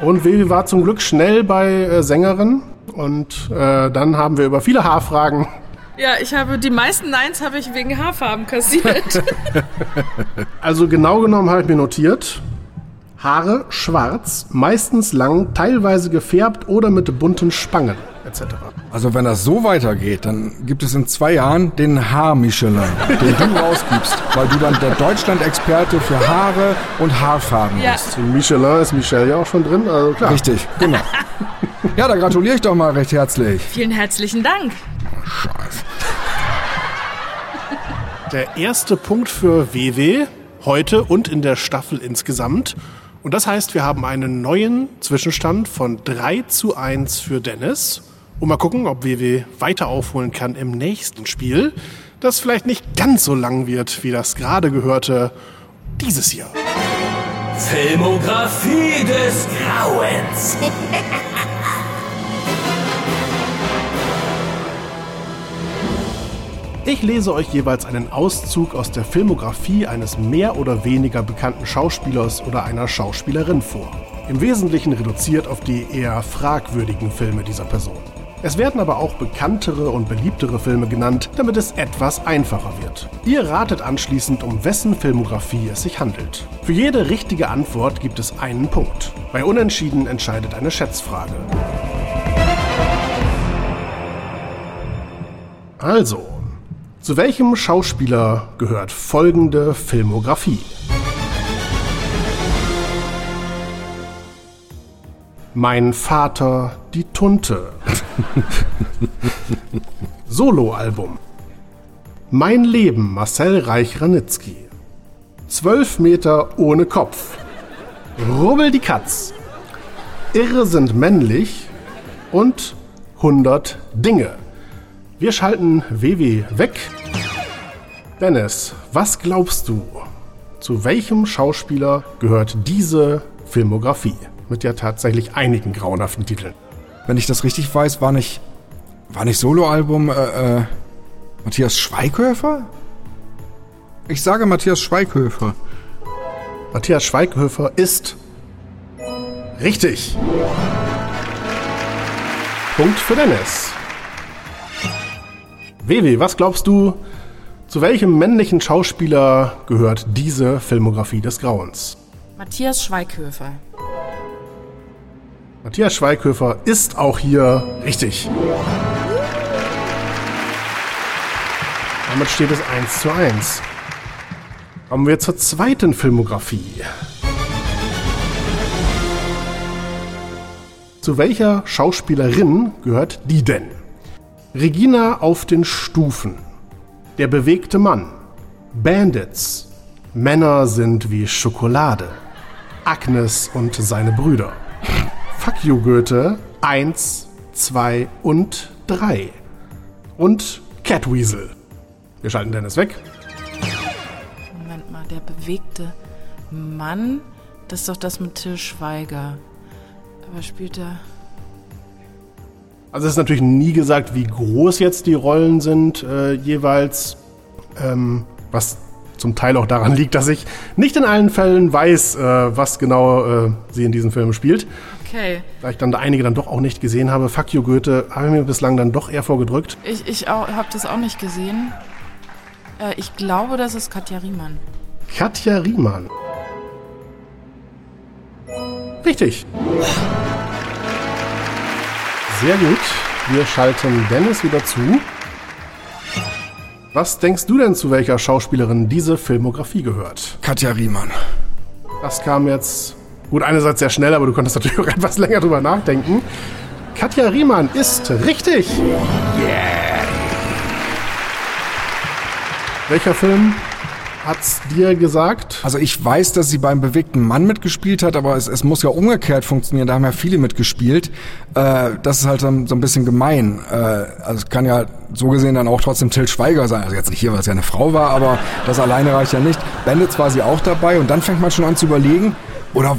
Speaker 2: Und Vivi war zum Glück schnell bei äh, Sängerin. Und äh, dann haben wir über viele Haarfragen.
Speaker 3: Ja, ich habe die meisten Neins habe ich wegen Haarfarben kassiert.
Speaker 2: Also genau genommen habe ich mir notiert. Haare schwarz, meistens lang, teilweise gefärbt oder mit bunten Spangen etc.
Speaker 4: Also wenn das so weitergeht, dann gibt es in zwei Jahren den Haar-Michelin, den du rausgibst, weil du dann der Deutschland-Experte für Haare und Haarfarben
Speaker 3: Ja.
Speaker 4: bist.
Speaker 2: In Michelin ist Michelle ja auch schon drin, also klar.
Speaker 4: Richtig, genau. Ja, da gratuliere ich doch mal recht herzlich.
Speaker 3: Vielen herzlichen Dank.
Speaker 4: Scheiße.
Speaker 2: Der erste Punkt für WW heute und in der Staffel insgesamt. Und das heißt, wir haben einen neuen Zwischenstand von 3 zu 1 für Dennis. Und mal gucken, ob WW weiter aufholen kann im nächsten Spiel, das vielleicht nicht ganz so lang wird wie das gerade gehörte dieses Jahr.
Speaker 1: Filmografie des Grauens.
Speaker 2: Ich lese euch jeweils einen Auszug aus der Filmografie eines mehr oder weniger bekannten Schauspielers oder einer Schauspielerin vor. Im Wesentlichen reduziert auf die eher fragwürdigen Filme dieser Person. Es werden aber auch bekanntere und beliebtere Filme genannt, damit es etwas einfacher wird. Ihr ratet anschließend, um wessen Filmografie es sich handelt. Für jede richtige Antwort gibt es einen Punkt. Bei Unentschieden entscheidet eine Schätzfrage. Also, zu welchem Schauspieler gehört folgende Filmografie? Mein Vater, die Tunte. Soloalbum. Mein Leben, Marcel Reich-Ranitzky. Zwölf Meter ohne Kopf. Rubbel die Katz. Irre sind männlich. Und 100 Dinge. Wir schalten WW weg. Dennis, was glaubst du? Zu welchem Schauspieler gehört diese Filmografie? Mit ja tatsächlich einigen grauenhaften Titeln.
Speaker 4: Wenn ich das richtig weiß, war nicht, war nicht Soloalbum äh, äh, Matthias Schweighöfer? Ich sage Matthias Schweighöfer.
Speaker 2: Matthias Schweighöfer ist richtig. Punkt für Dennis. Wewe, was glaubst du, zu welchem männlichen Schauspieler gehört diese Filmografie des Grauens?
Speaker 3: Matthias Schweighöfer.
Speaker 2: Matthias Schweighöfer ist auch hier richtig. Damit steht es 1 zu 1. Kommen wir zur zweiten Filmografie. Zu welcher Schauspielerin gehört die denn? Regina auf den Stufen. Der bewegte Mann. Bandits. Männer sind wie Schokolade. Agnes und seine Brüder. Fuck you Goethe 1, 2 und 3. Und Catweasel. Wir schalten Dennis weg.
Speaker 3: Moment mal, der bewegte Mann, das ist doch das mit Till Schweiger. Aber spielt er.
Speaker 2: Also es ist natürlich nie gesagt, wie groß jetzt die Rollen sind äh, jeweils. Ähm, was zum Teil auch daran liegt, dass ich nicht in allen Fällen weiß, äh, was genau äh, sie in diesem Film spielt.
Speaker 3: Okay.
Speaker 2: Da ich dann da einige dann doch auch nicht gesehen habe. Fuck you Goethe habe ich mir bislang dann doch eher vorgedrückt.
Speaker 3: Ich, ich habe das auch nicht gesehen. Äh, ich glaube, das ist Katja Riemann.
Speaker 2: Katja Riemann. Richtig. Sehr gut. Wir schalten Dennis wieder zu. Was denkst du denn, zu welcher Schauspielerin diese Filmografie gehört?
Speaker 4: Katja Riemann.
Speaker 2: Das kam jetzt, gut, einerseits sehr schnell, aber du konntest natürlich auch etwas länger drüber nachdenken. Katja Riemann ist richtig. Welcher Film hat's dir gesagt?
Speaker 4: Also ich weiß, dass sie beim bewegten Mann mitgespielt hat, aber es, es muss ja umgekehrt funktionieren. Da haben ja viele mitgespielt. Äh, das ist halt so, so ein bisschen gemein. Äh, also es kann ja so gesehen dann auch trotzdem Till Schweiger sein. Also jetzt nicht hier, weil es ja eine Frau war, aber das alleine reicht ja nicht. Bandits war sie auch dabei und dann fängt man schon an zu überlegen, oder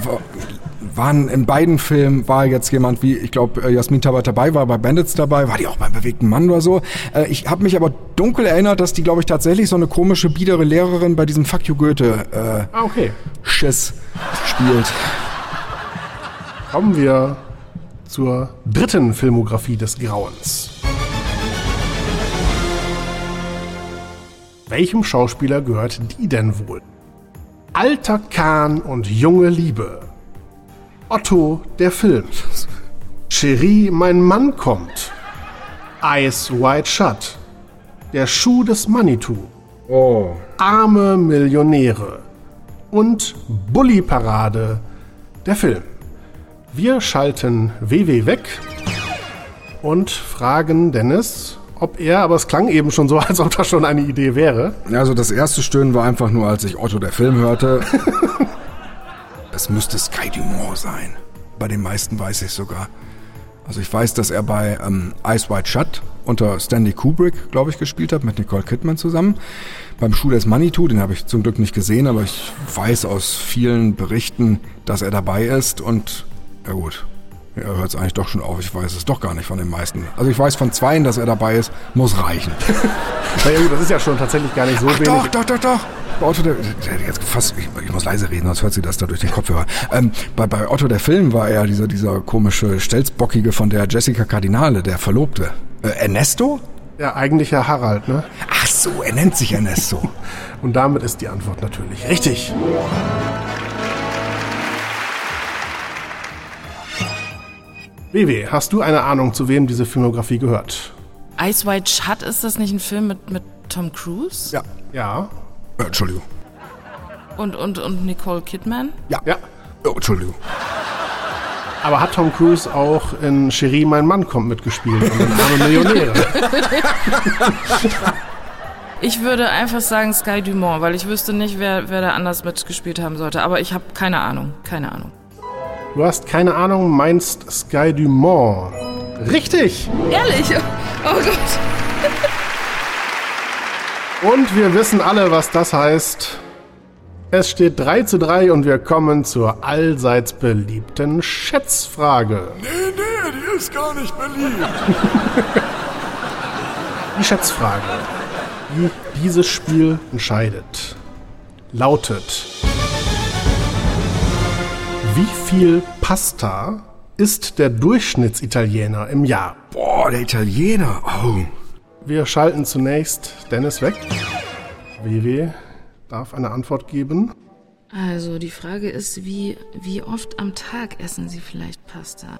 Speaker 4: waren in beiden Filmen, war jetzt jemand wie, ich glaube, äh, Jasmin Tabat dabei, war bei Bandits dabei, war die auch beim bewegten Mann oder so. Äh, ich habe mich aber dunkel erinnert, dass die, glaube ich, tatsächlich so eine komische, biedere Lehrerin bei diesem Fuck You Goethe äh,
Speaker 2: Ah, okay.
Speaker 4: Schiss spielt.
Speaker 2: Kommen wir zur dritten Filmografie des Grauens. Welchem Schauspieler gehört die denn wohl? Alter Kahn und junge Liebe. Otto, der Film. Cherie, mein Mann kommt. Eyes Wide Shut. Der Schuh des Manitou.
Speaker 4: Oh.
Speaker 2: Arme Millionäre. Und Bully Parade, der Film. Wir schalten WW weg und fragen Dennis, ob er, aber es klang eben schon so, als ob das schon eine Idee wäre.
Speaker 4: Also das erste Stöhnen war einfach nur, als ich Otto der Film hörte. es müsste Sky Dumont sein. Bei den meisten weiß ich sogar. Also ich weiß, dass er bei ähm, Ice White Shut unter Stanley Kubrick, glaube ich, gespielt hat, mit Nicole Kidman zusammen. Beim Schuh des Manitou, den habe ich zum Glück nicht gesehen, aber ich weiß aus vielen Berichten, dass er dabei ist und ja gut, ja, hört es eigentlich doch schon auf. Ich weiß es doch gar nicht von den meisten. Also ich weiß von zweien, dass er dabei ist, muss reichen.
Speaker 2: Na ja, gut, das ist ja schon tatsächlich gar nicht so
Speaker 4: Ach,
Speaker 2: wenig.
Speaker 4: doch, doch, doch, doch. Bei Otto der, der jetzt fast, ich, ich muss leise reden, sonst hört sie das da durch den Kopfhörer. Ähm, bei, bei Otto der Film war er dieser, dieser komische Stelzbockige von der Jessica Cardinale, der Verlobte. Äh, Ernesto?
Speaker 2: Ja, eigentlich ja Harald, ne?
Speaker 4: Ach so, er nennt sich Ernesto.
Speaker 2: Und damit ist die Antwort natürlich richtig. WW, hast du eine Ahnung, zu wem diese Filmografie gehört?
Speaker 3: Ice White Shut, ist das nicht ein Film mit, mit Tom Cruise?
Speaker 4: ja.
Speaker 2: Ja.
Speaker 4: Äh, Entschuldigung.
Speaker 3: Und, und, und Nicole Kidman?
Speaker 4: Ja.
Speaker 2: Ja.
Speaker 4: Oh, Entschuldigung.
Speaker 2: Aber hat Tom Cruise auch in Cherie, mein Mann kommt mitgespielt und in Arme Millionäre?
Speaker 3: Ich würde einfach sagen Sky Dumont, weil ich wüsste nicht, wer, wer da anders mitgespielt haben sollte. Aber ich habe keine Ahnung. Keine Ahnung.
Speaker 2: Du hast keine Ahnung, meinst Sky Dumont. Richtig!
Speaker 3: Ehrlich? Oh Gott.
Speaker 2: Und wir wissen alle, was das heißt. Es steht 3 zu 3 und wir kommen zur allseits beliebten Schätzfrage.
Speaker 4: Nee, nee, die ist gar nicht beliebt.
Speaker 2: Die Schätzfrage, die dieses Spiel entscheidet, lautet: Wie viel Pasta isst der Durchschnittsitaliener im Jahr?
Speaker 4: Boah, der Italiener. Oh.
Speaker 2: Wir schalten zunächst Dennis weg. WW darf eine Antwort geben.
Speaker 3: Also die Frage ist, wie, wie oft am Tag essen Sie vielleicht Pasta?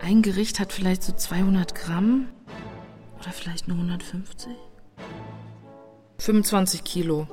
Speaker 3: Ein Gericht hat vielleicht so 200 Gramm oder vielleicht nur 150? 25 Kilo.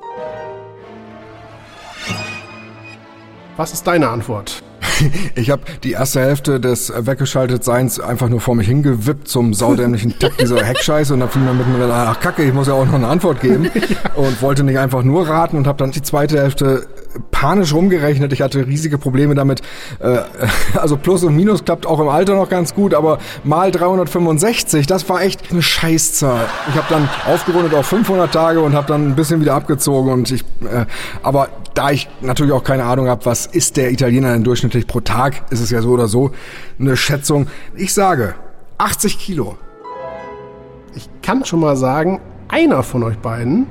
Speaker 2: Was ist deine Antwort?
Speaker 4: Ich habe die erste Hälfte des äh, Weggeschaltet-Seins einfach nur vor mich hingewippt zum saudämlichen Takt dieser Heckscheiße und dann fiel mir mittendrin, ach kacke, ich muss ja auch noch eine Antwort geben und wollte nicht einfach nur raten und habe dann die zweite Hälfte panisch rumgerechnet. Ich hatte riesige Probleme damit. Äh, also Plus und Minus klappt auch im Alter noch ganz gut, aber mal 365, das war echt eine Scheißzahl. Ich habe dann aufgerundet auf 500 Tage und habe dann ein bisschen wieder abgezogen und ich, äh, aber da ich natürlich auch keine Ahnung habe, was ist der Italiener denn durchschnittlich pro Tag, ist es ja so oder so eine Schätzung. Ich sage 80 Kilo.
Speaker 2: Ich kann schon mal sagen, einer von euch beiden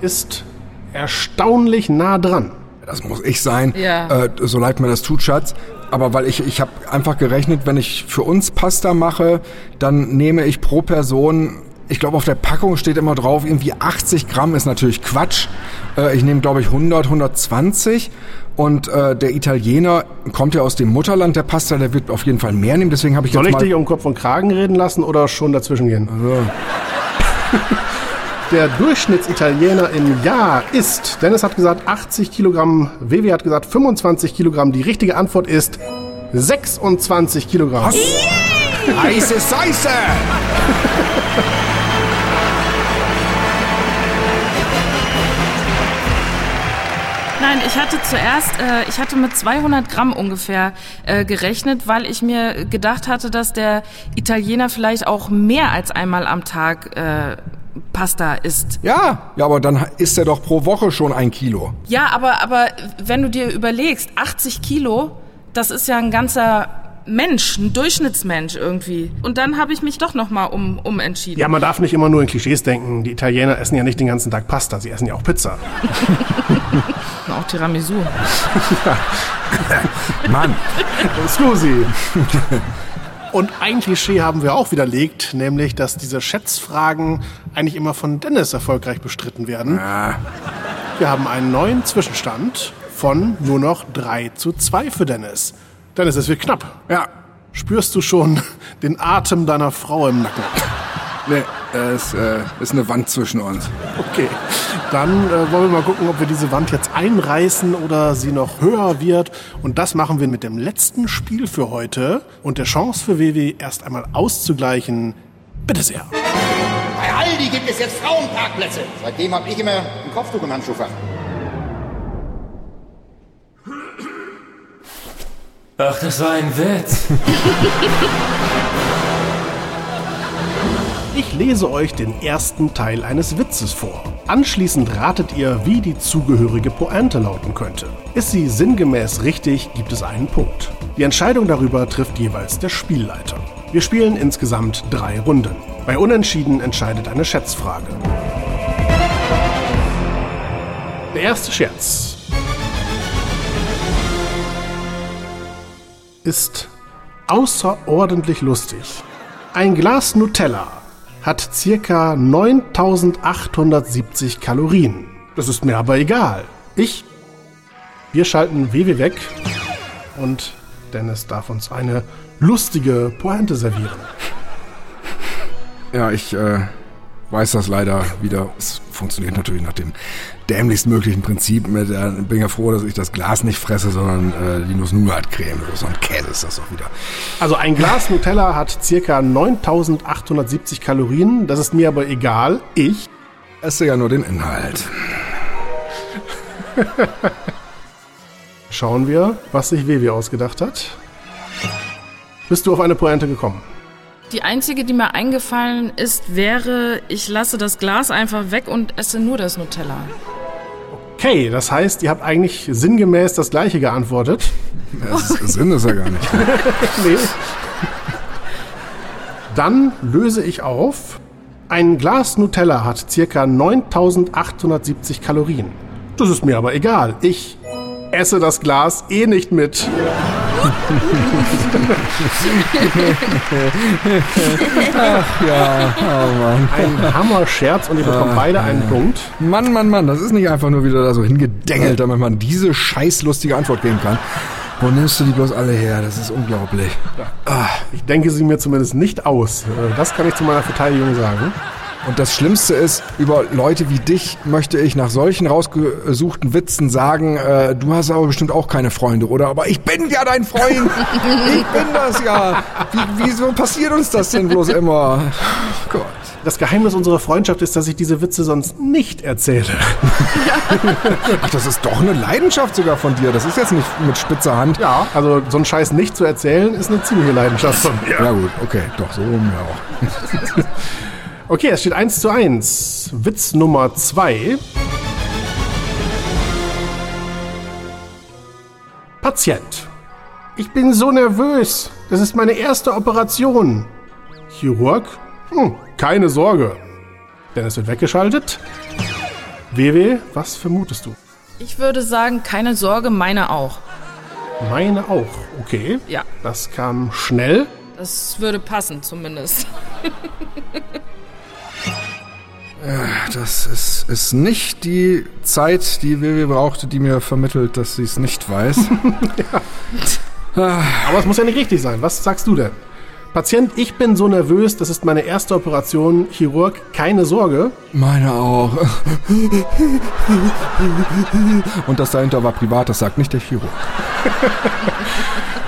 Speaker 2: ist erstaunlich nah dran.
Speaker 4: Das muss ich sein.
Speaker 3: Ja.
Speaker 4: Äh, so leid mir das tut, Schatz. Aber weil ich, ich habe einfach gerechnet, wenn ich für uns Pasta mache, dann nehme ich pro Person, ich glaube auf der Packung steht immer drauf, irgendwie 80 Gramm ist natürlich Quatsch. Äh, ich nehme glaube ich 100, 120 und äh, der Italiener kommt ja aus dem Mutterland der Pasta, der wird auf jeden Fall mehr nehmen. Deswegen habe ich
Speaker 2: Soll
Speaker 4: jetzt
Speaker 2: ich
Speaker 4: mal...
Speaker 2: dich um Kopf und Kragen reden lassen oder schon dazwischen gehen? Der Durchschnittsitaliener im Jahr ist, Dennis hat gesagt 80 Kilogramm, WW hat gesagt 25 Kilogramm. Die richtige Antwort ist 26 Kilogramm.
Speaker 4: Heiße Seiße!
Speaker 3: Nein, ich hatte zuerst, äh, ich hatte mit 200 Gramm ungefähr äh, gerechnet, weil ich mir gedacht hatte, dass der Italiener vielleicht auch mehr als einmal am Tag äh, Pasta isst.
Speaker 4: Ja, ja, aber dann isst er doch pro Woche schon ein Kilo.
Speaker 3: Ja, aber, aber wenn du dir überlegst, 80 Kilo, das ist ja ein ganzer Mensch, ein Durchschnittsmensch irgendwie. Und dann habe ich mich doch nochmal um, umentschieden.
Speaker 2: Ja, man darf nicht immer nur in Klischees denken. Die Italiener essen ja nicht den ganzen Tag Pasta, sie essen ja auch Pizza.
Speaker 3: Auch Tiramisu.
Speaker 4: Mann.
Speaker 2: Scusi. Und ein Klischee haben wir auch widerlegt, nämlich, dass diese Schätzfragen eigentlich immer von Dennis erfolgreich bestritten werden. Wir haben einen neuen Zwischenstand von nur noch 3 zu 2 für Dennis. Dennis, es wird knapp.
Speaker 4: Ja,
Speaker 2: Spürst du schon den Atem deiner Frau im Nacken?
Speaker 4: nee, es äh, ist eine Wand zwischen uns.
Speaker 2: Okay, dann äh, wollen wir mal gucken, ob wir diese Wand jetzt einreißen oder sie noch höher wird. Und das machen wir mit dem letzten Spiel für heute und der Chance für WW erst einmal auszugleichen. Bitte sehr.
Speaker 5: Bei Aldi gibt es jetzt Frauenparkplätze. Seitdem habe ich immer ein Kopftuch im Handschuhfach.
Speaker 1: Ach, das war ein Witz.
Speaker 2: Ich lese euch den ersten Teil eines Witzes vor. Anschließend ratet ihr, wie die zugehörige Pointe lauten könnte. Ist sie sinngemäß richtig, gibt es einen Punkt. Die Entscheidung darüber trifft jeweils der Spielleiter. Wir spielen insgesamt drei Runden. Bei Unentschieden entscheidet eine Schätzfrage. Der erste Scherz ist außerordentlich lustig. Ein Glas Nutella hat circa 9870 Kalorien. Das ist mir aber egal. Ich, wir schalten WW weg und Dennis darf uns eine lustige Pointe servieren.
Speaker 4: Ja, ich äh, weiß das leider wieder. Es funktioniert natürlich nach dem dämlichst möglichen Prinzip. Mit, äh, bin ja froh, dass ich das Glas nicht fresse, sondern äh, die Nuss-Nougat-Creme. So ein Käse ist das auch wieder.
Speaker 2: Also ein Glas Nutella hat circa 9870 Kalorien. Das ist mir aber egal. Ich
Speaker 4: Esse ja nur den Inhalt.
Speaker 2: schauen wir, was sich WW ausgedacht hat. Bist du auf eine Pointe gekommen?
Speaker 3: Die einzige, die mir eingefallen ist, wäre, ich lasse das Glas einfach weg und esse nur das Nutella.
Speaker 2: Okay, das heißt, ihr habt eigentlich sinngemäß das gleiche geantwortet.
Speaker 4: Das ist, Sinn ist ja gar nicht.
Speaker 2: Nee. Dann löse ich auf. Ein Glas Nutella hat circa 9870 Kalorien. Das ist mir aber egal. Ich esse das Glas eh nicht mit.
Speaker 4: Ja, oh Mann.
Speaker 2: Ein Hammer-Scherz und ihr bekommt beide einen Punkt.
Speaker 4: Mann, Mann, Mann, das ist nicht einfach nur wieder da so hingedengelt, damit man diese scheißlustige Antwort geben kann. Wo nimmst du die bloß alle her? Das ist unglaublich.
Speaker 2: Ich denke sie mir zumindest nicht aus. Äh, Das kann ich zu meiner Verteidigung sagen.
Speaker 4: Und das Schlimmste ist, über Leute wie dich möchte ich nach solchen rausgesuchten Witzen sagen, äh, du hast aber bestimmt auch keine Freunde, oder? Aber ich bin ja dein Freund! ich bin das ja! Wie, wieso passiert uns das denn bloß immer? Gott.
Speaker 2: Das Geheimnis unserer Freundschaft ist, dass ich diese Witze sonst nicht erzähle.
Speaker 4: Ach, das ist doch eine Leidenschaft sogar von dir. Das ist jetzt nicht mit spitzer Hand.
Speaker 2: Ja, also so einen Scheiß nicht zu erzählen, ist eine ziemliche Leidenschaft von mir.
Speaker 4: Ja gut, okay, doch, so rum ja auch.
Speaker 2: Okay, es steht 1 zu 1. Witz Nummer 2. Patient. Ich bin so nervös. Das ist meine erste Operation. Chirurg? Hm, keine Sorge. Dennis wird weggeschaltet. WW, was vermutest du?
Speaker 3: Ich würde sagen, keine Sorge, meine auch.
Speaker 2: Meine auch. Okay.
Speaker 3: Ja.
Speaker 2: Das kam schnell.
Speaker 3: Das würde passen zumindest.
Speaker 4: Das ist, ist nicht die Zeit, die WW brauchte, die mir vermittelt, dass sie es nicht weiß.
Speaker 2: Aber es muss ja nicht richtig sein. Was sagst du denn? Patient, ich bin so nervös, das ist meine erste Operation. Chirurg, keine Sorge.
Speaker 4: Meine auch. Und das dahinter war privat, das sagt nicht der Chirurg.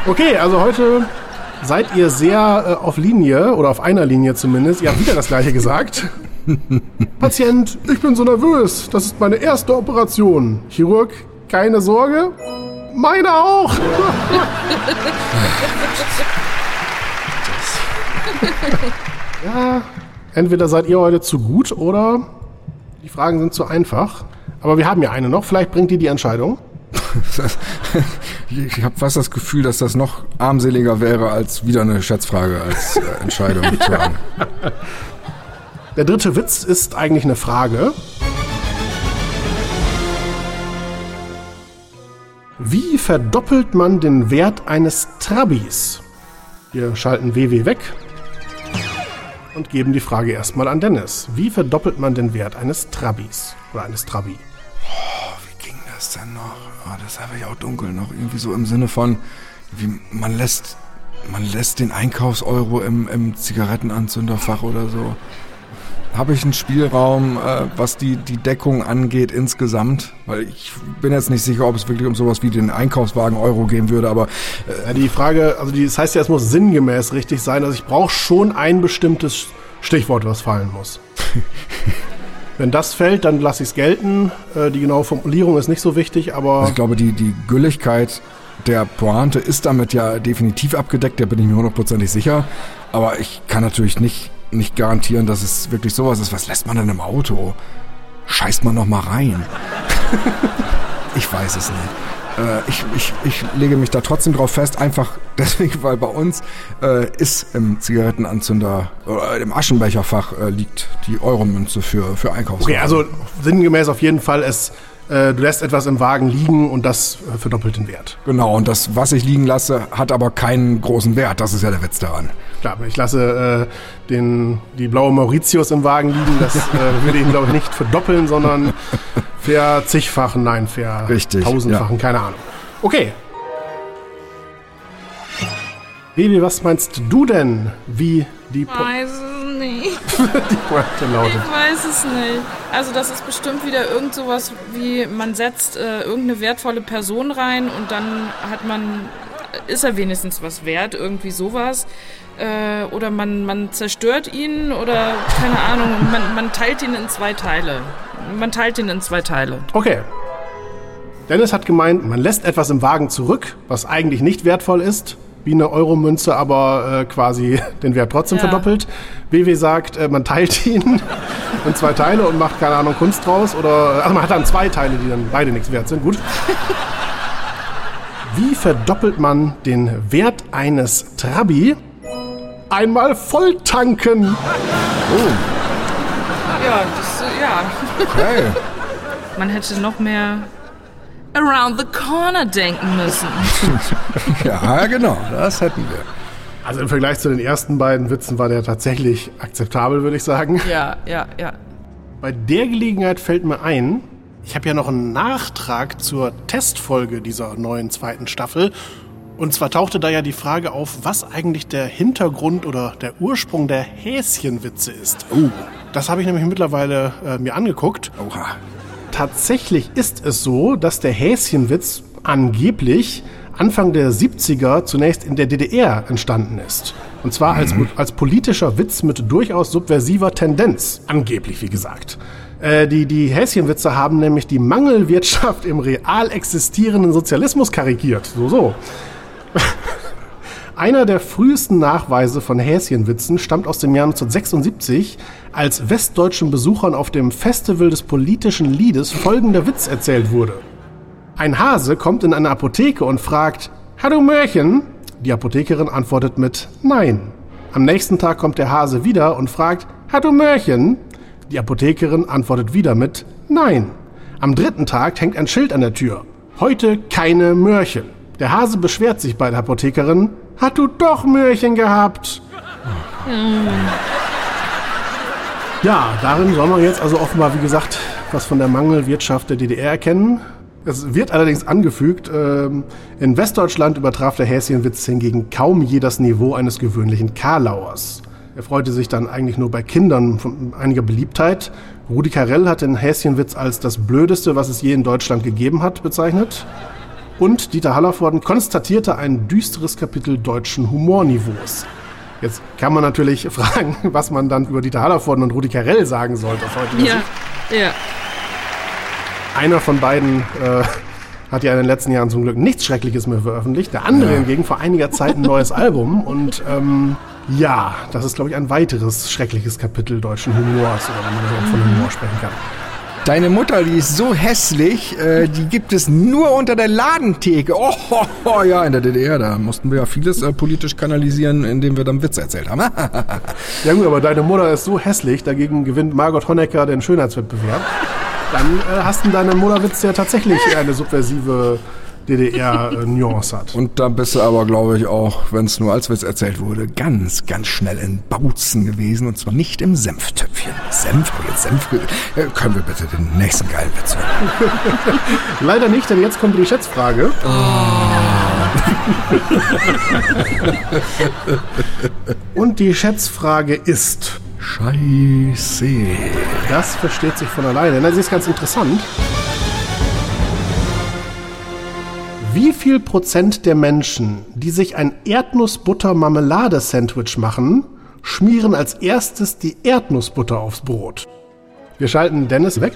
Speaker 2: Okay, also heute seid ihr sehr äh, auf Linie oder auf einer Linie zumindest. Ihr habt wieder das gleiche gesagt. Patient, ich bin so nervös. Das ist meine erste Operation. Chirurg, keine Sorge. Meine auch. ja, entweder seid ihr heute zu gut oder die Fragen sind zu einfach. Aber wir haben ja eine noch. Vielleicht bringt die die Entscheidung.
Speaker 4: ich habe fast das Gefühl, dass das noch armseliger wäre, als wieder eine Schätzfrage als äh, Entscheidung zu haben.
Speaker 2: Der dritte Witz ist eigentlich eine Frage. Wie verdoppelt man den Wert eines Trabis? Wir schalten WW weg und geben die Frage erstmal an Dennis. Wie verdoppelt man den Wert eines Trabis oder eines Trabi?
Speaker 4: Oh, wie ging das denn noch? Oh, das habe ich auch dunkel noch. Irgendwie so im Sinne von, wie man lässt, man lässt den Einkaufseuro im, im Zigarettenanzünderfach oder so habe ich einen Spielraum, äh, was die, die Deckung angeht insgesamt? Weil ich bin jetzt nicht sicher, ob es wirklich um sowas wie den Einkaufswagen Euro gehen würde, aber...
Speaker 2: Äh ja, die Frage, also die, das heißt ja, es muss sinngemäß richtig sein. Also ich brauche schon ein bestimmtes Stichwort, was fallen muss. Wenn das fällt, dann lasse ich es gelten. Äh, die genaue Formulierung ist nicht so wichtig, aber...
Speaker 4: Also ich glaube, die, die Gülligkeit der Pointe ist damit ja definitiv abgedeckt, da bin ich mir hundertprozentig sicher. Aber ich kann natürlich nicht nicht garantieren, dass es wirklich sowas ist. Was lässt man denn im Auto? Scheißt man noch mal rein? ich weiß es nicht. Äh, ich, ich, ich lege mich da trotzdem drauf fest, einfach deswegen, weil bei uns äh, ist im Zigarettenanzünder oder im Aschenbecherfach äh, liegt die Euromünze für, für Einkaufswagen.
Speaker 2: Okay, also sinngemäß auf jeden Fall, es äh, du lässt etwas im Wagen liegen und das äh, verdoppelt den Wert.
Speaker 4: Genau, und das, was ich liegen lasse, hat aber keinen großen Wert. Das ist ja der Witz daran.
Speaker 2: Klar, ich lasse äh, den, die blaue Mauritius im Wagen liegen. Das äh, würde ihn, glaube ich, nicht verdoppeln, sondern verzigfachen, nein, ver
Speaker 4: Richtig,
Speaker 2: tausendfachen, ja. keine Ahnung. Okay. Baby, was meinst du denn, wie die...
Speaker 3: Po Weiß. Die Pointe lautet. Ich weiß es nicht. Also das ist bestimmt wieder irgend sowas wie, man setzt äh, irgendeine wertvolle Person rein und dann hat man, ist er wenigstens was wert, irgendwie sowas. Äh, oder man, man zerstört ihn oder keine Ahnung, man, man teilt ihn in zwei Teile. Man teilt ihn in zwei Teile.
Speaker 2: Okay. Dennis hat gemeint, man lässt etwas im Wagen zurück, was eigentlich nicht wertvoll ist, wie eine Euromünze, aber äh, quasi den Wert trotzdem ja. verdoppelt. BW sagt, äh, man teilt ihn in zwei Teile und macht, keine Ahnung, Kunst draus. Oder, also man hat dann zwei Teile, die dann beide nichts wert sind. Gut. Wie verdoppelt man den Wert eines Trabi? Einmal voll tanken. Oh.
Speaker 3: Ja, das, ja. Okay. Man hätte noch mehr around the corner denken müssen.
Speaker 4: ja, genau, das hätten wir.
Speaker 2: Also im Vergleich zu den ersten beiden Witzen war der tatsächlich akzeptabel, würde ich sagen.
Speaker 3: Ja, ja, ja.
Speaker 2: Bei der Gelegenheit fällt mir ein, ich habe ja noch einen Nachtrag zur Testfolge dieser neuen zweiten Staffel. Und zwar tauchte da ja die Frage auf, was eigentlich der Hintergrund oder der Ursprung der Häschenwitze ist. Oh. Das habe ich nämlich mittlerweile äh, mir angeguckt. Oha. Tatsächlich ist es so, dass der Häschenwitz angeblich Anfang der 70er zunächst in der DDR entstanden ist. Und zwar als, mhm. als politischer Witz mit durchaus subversiver Tendenz. Angeblich, wie gesagt. Äh, die, die Häschenwitze haben nämlich die Mangelwirtschaft im real existierenden Sozialismus karikiert. So, so. Einer der frühesten Nachweise von Häschenwitzen stammt aus dem Jahr 1976, als westdeutschen Besuchern auf dem Festival des politischen Liedes folgender Witz erzählt wurde. Ein Hase kommt in eine Apotheke und fragt, Hallo Mörchen? Die Apothekerin antwortet mit Nein. Am nächsten Tag kommt der Hase wieder und fragt, Hallo Mörchen? Die Apothekerin antwortet wieder mit Nein. Am dritten Tag hängt ein Schild an der Tür. Heute keine Mörchen. Der Hase beschwert sich bei der Apothekerin, hat du doch Möhrchen gehabt? Ja, darin soll man jetzt also offenbar, wie gesagt, was von der Mangelwirtschaft der DDR erkennen. Es wird allerdings angefügt, ähm, in Westdeutschland übertraf der Häschenwitz hingegen kaum je das Niveau eines gewöhnlichen Karlauers. Er freute sich dann eigentlich nur bei Kindern von einiger Beliebtheit. Rudi Carell hat den Häschenwitz als das Blödeste, was es je in Deutschland gegeben hat, bezeichnet. Und Dieter Hallervorden konstatierte ein düsteres Kapitel deutschen Humorniveaus. Jetzt kann man natürlich fragen, was man dann über Dieter Hallervorden und Rudi Carell sagen sollte.
Speaker 3: Ja, ja.
Speaker 2: Einer von beiden äh, hat ja in den letzten Jahren zum Glück nichts Schreckliches mehr veröffentlicht. Der andere hingegen vor einiger Zeit ein neues Album und ähm, ja, das ist, glaube ich, ein weiteres schreckliches Kapitel deutschen Humors oder wenn man überhaupt von Humor sprechen kann.
Speaker 4: Deine Mutter, die ist so hässlich, äh, die gibt es nur unter der Ladentheke. Oh, oh, oh, ja, in der DDR, da mussten wir ja vieles äh, politisch kanalisieren, indem wir dann Witze erzählt haben.
Speaker 2: Ja gut, aber deine Mutter ist so hässlich, dagegen gewinnt Margot Honecker den Schönheitswettbewerb. Dann äh, hast du deine Mutterwitz ja tatsächlich eine subversive DDR-Nuance hat.
Speaker 4: Und da bist du aber, glaube ich, auch, wenn es nur als Witz erzählt wurde, ganz, ganz schnell in Bautzen gewesen und zwar nicht im Senftöpfchen. Senf, aber jetzt Senf. Äh, können wir bitte den nächsten geilen Witz hören?
Speaker 2: Leider nicht, denn jetzt kommt die Schätzfrage. Und die Schätzfrage ist,
Speaker 4: Scheiße.
Speaker 2: das versteht sich von alleine. Na, sie ist ganz interessant. Wie viel Prozent der Menschen, die sich ein Erdnussbutter-Marmelade-Sandwich machen, schmieren als erstes die Erdnussbutter aufs Brot? Wir schalten Dennis weg.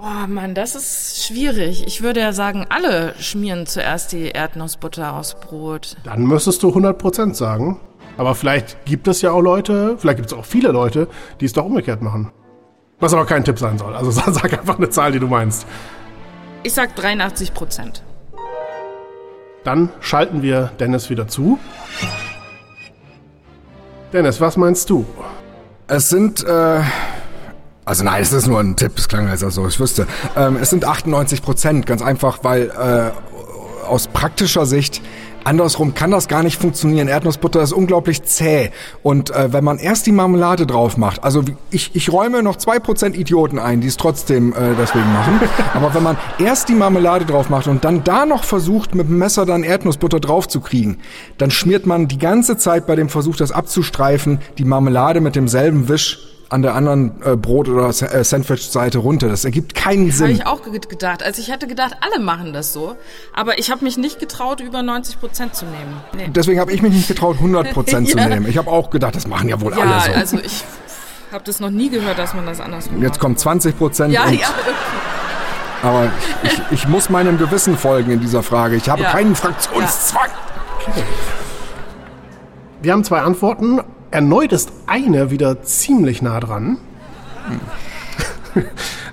Speaker 3: Oh Mann, das ist schwierig. Ich würde ja sagen, alle schmieren zuerst die Erdnussbutter aufs Brot.
Speaker 2: Dann müsstest du 100% sagen. Aber vielleicht gibt es ja auch Leute, vielleicht gibt es auch viele Leute, die es doch umgekehrt machen. Was aber kein Tipp sein soll. Also sag einfach eine Zahl, die du meinst.
Speaker 3: Ich sag 83 Prozent.
Speaker 2: Dann schalten wir Dennis wieder zu. Dennis, was meinst du?
Speaker 4: Es sind, äh, also nein, es ist nur ein Tipp, es klang als so, ich wüsste. Ähm, es sind 98 Prozent, ganz einfach, weil äh, aus praktischer Sicht Andersrum kann das gar nicht funktionieren. Erdnussbutter ist unglaublich zäh. Und äh, wenn man erst die Marmelade drauf macht, also wie- ich, ich räume noch zwei Prozent Idioten ein, die es trotzdem äh, deswegen machen. Aber wenn man erst die Marmelade drauf macht und dann da noch versucht, mit dem Messer dann Erdnussbutter drauf zu kriegen, dann schmiert man die ganze Zeit bei dem Versuch, das abzustreifen, die Marmelade mit demselben Wisch an der anderen äh, Brot- oder äh, Sandwich-Seite runter. Das ergibt keinen
Speaker 3: Habe
Speaker 4: Sinn.
Speaker 3: ich auch ge- gedacht. Also ich hatte gedacht, alle machen das so. Aber ich habe mich nicht getraut, über 90 Prozent zu nehmen. Nee.
Speaker 4: Deswegen habe ich mich nicht getraut, 100% zu
Speaker 3: Ja.
Speaker 4: nehmen. Ich habe auch gedacht, das machen ja wohl
Speaker 3: Ja,
Speaker 4: alle so.
Speaker 3: also ich habe das noch nie gehört, dass man das andersrum
Speaker 4: Jetzt
Speaker 3: macht.
Speaker 4: kommt 20 Prozent.
Speaker 3: Ja,
Speaker 4: und,
Speaker 3: ja.
Speaker 4: Aber ich, ich, muss meinem Gewissen folgen in dieser Frage. Ich habe
Speaker 3: Ja.
Speaker 4: keinen Fraktionszwang.
Speaker 2: Wir haben zwei Antworten. Erneut ist eine wieder ziemlich nah dran.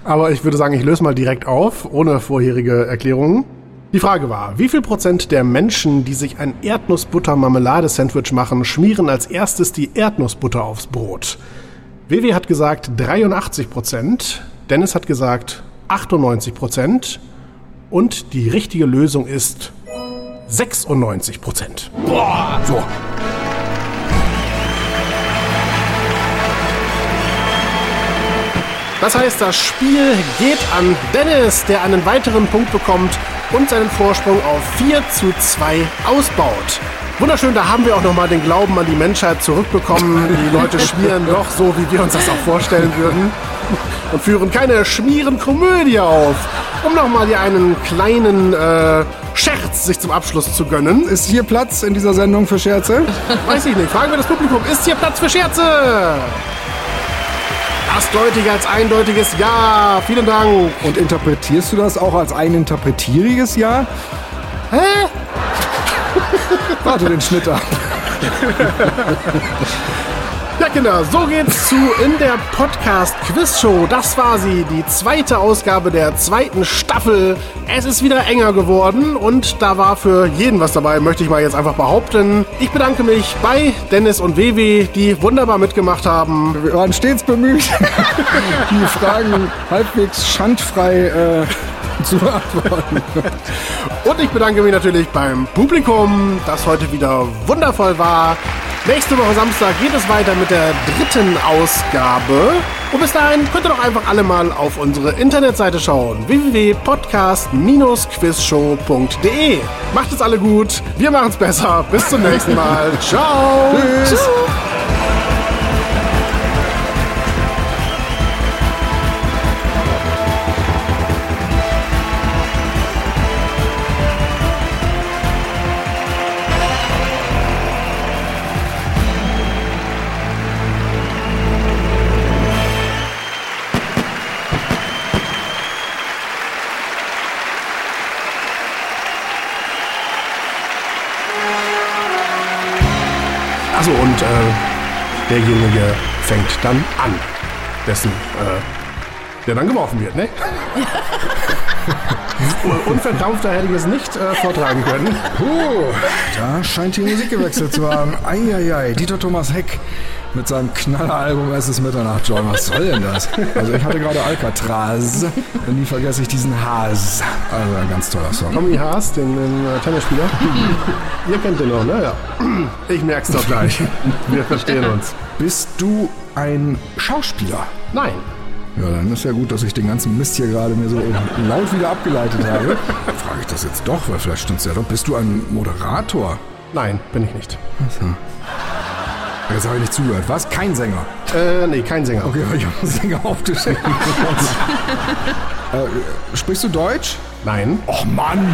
Speaker 2: Aber ich würde sagen, ich löse mal direkt auf, ohne vorherige Erklärungen. Die Frage war, wie viel Prozent der Menschen, die sich ein Erdnussbutter-Marmelade-Sandwich machen, schmieren als erstes die Erdnussbutter aufs Brot? WW hat gesagt 83 Prozent, Dennis hat gesagt 98 Prozent und die richtige Lösung ist 96 Prozent.
Speaker 4: So.
Speaker 2: Das heißt, das Spiel geht an Dennis, der einen weiteren Punkt bekommt und seinen Vorsprung auf 4 zu 2 ausbaut. Wunderschön, da haben wir auch nochmal den Glauben an die Menschheit zurückbekommen. Die Leute schmieren doch so, wie wir uns das auch vorstellen würden. Und führen keine Schmierenkomödie auf, um nochmal hier einen kleinen äh, Scherz sich zum Abschluss zu gönnen.
Speaker 4: Ist hier Platz in dieser Sendung für Scherze?
Speaker 2: Weiß ich nicht. Fragen wir das Publikum. Ist hier Platz für Scherze? Das deutlicher als eindeutiges Ja. Vielen Dank.
Speaker 4: Und interpretierst du das auch als ein interpretieriges Ja?
Speaker 2: Hä?
Speaker 4: Warte den Schnitt ab.
Speaker 2: Ja, Kinder, so geht's zu in der Podcast Quiz Show. Das war sie, die zweite Ausgabe der zweiten Staffel. Es ist wieder enger geworden und da war für jeden was dabei, möchte ich mal jetzt einfach behaupten. Ich bedanke mich bei Dennis und Wewe, die wunderbar mitgemacht haben.
Speaker 4: Wir waren stets bemüht, die Fragen halbwegs schandfrei äh, zu beantworten.
Speaker 2: Und ich bedanke mich natürlich beim Publikum, das heute wieder wundervoll war. Nächste Woche Samstag geht es weiter mit der dritten Ausgabe. Und bis dahin könnt ihr doch einfach alle mal auf unsere Internetseite schauen. www.podcast-quizshow.de Macht es alle gut. Wir machen es besser. Bis zum nächsten Mal. Ciao.
Speaker 4: Tschüss.
Speaker 2: Achso, derjenige fängt dann an, dessen, äh, der dann geworfen wird, ne? Unverkrampfter hätte ich es nicht äh, vortragen können.
Speaker 4: Puh, da scheint die Musik gewechselt zu haben. Eieiei, Dieter Thomas Heck mit seinem Knalleralbum Es ist Mitternacht, John. Was soll denn das? Also ich hatte gerade Alcatraz und nie vergesse ich diesen Haas. Also ein ganz toller Song.
Speaker 2: Tommy Haas, den, den äh, Tennisspieler. Ihr kennt den noch, ne? Ja. Ich merk's doch gleich. Wir verstehen uns.
Speaker 4: Bist du ein Schauspieler?
Speaker 2: Nein.
Speaker 4: Ja, dann ist ja gut, dass ich den ganzen Mist hier gerade mir so laut wieder abgeleitet habe. Frage ich das jetzt doch, weil vielleicht stimmt's ja doch. Bist du ein Moderator?
Speaker 2: Nein, bin ich nicht.
Speaker 4: Jetzt habe ich nicht zugehört. Was? Kein Sänger?
Speaker 2: Äh, nee, kein Sänger.
Speaker 4: Okay, ich habe einen Sänger aufgeschrieben. äh, sprichst du Deutsch?
Speaker 2: Nein.
Speaker 4: Och Mann!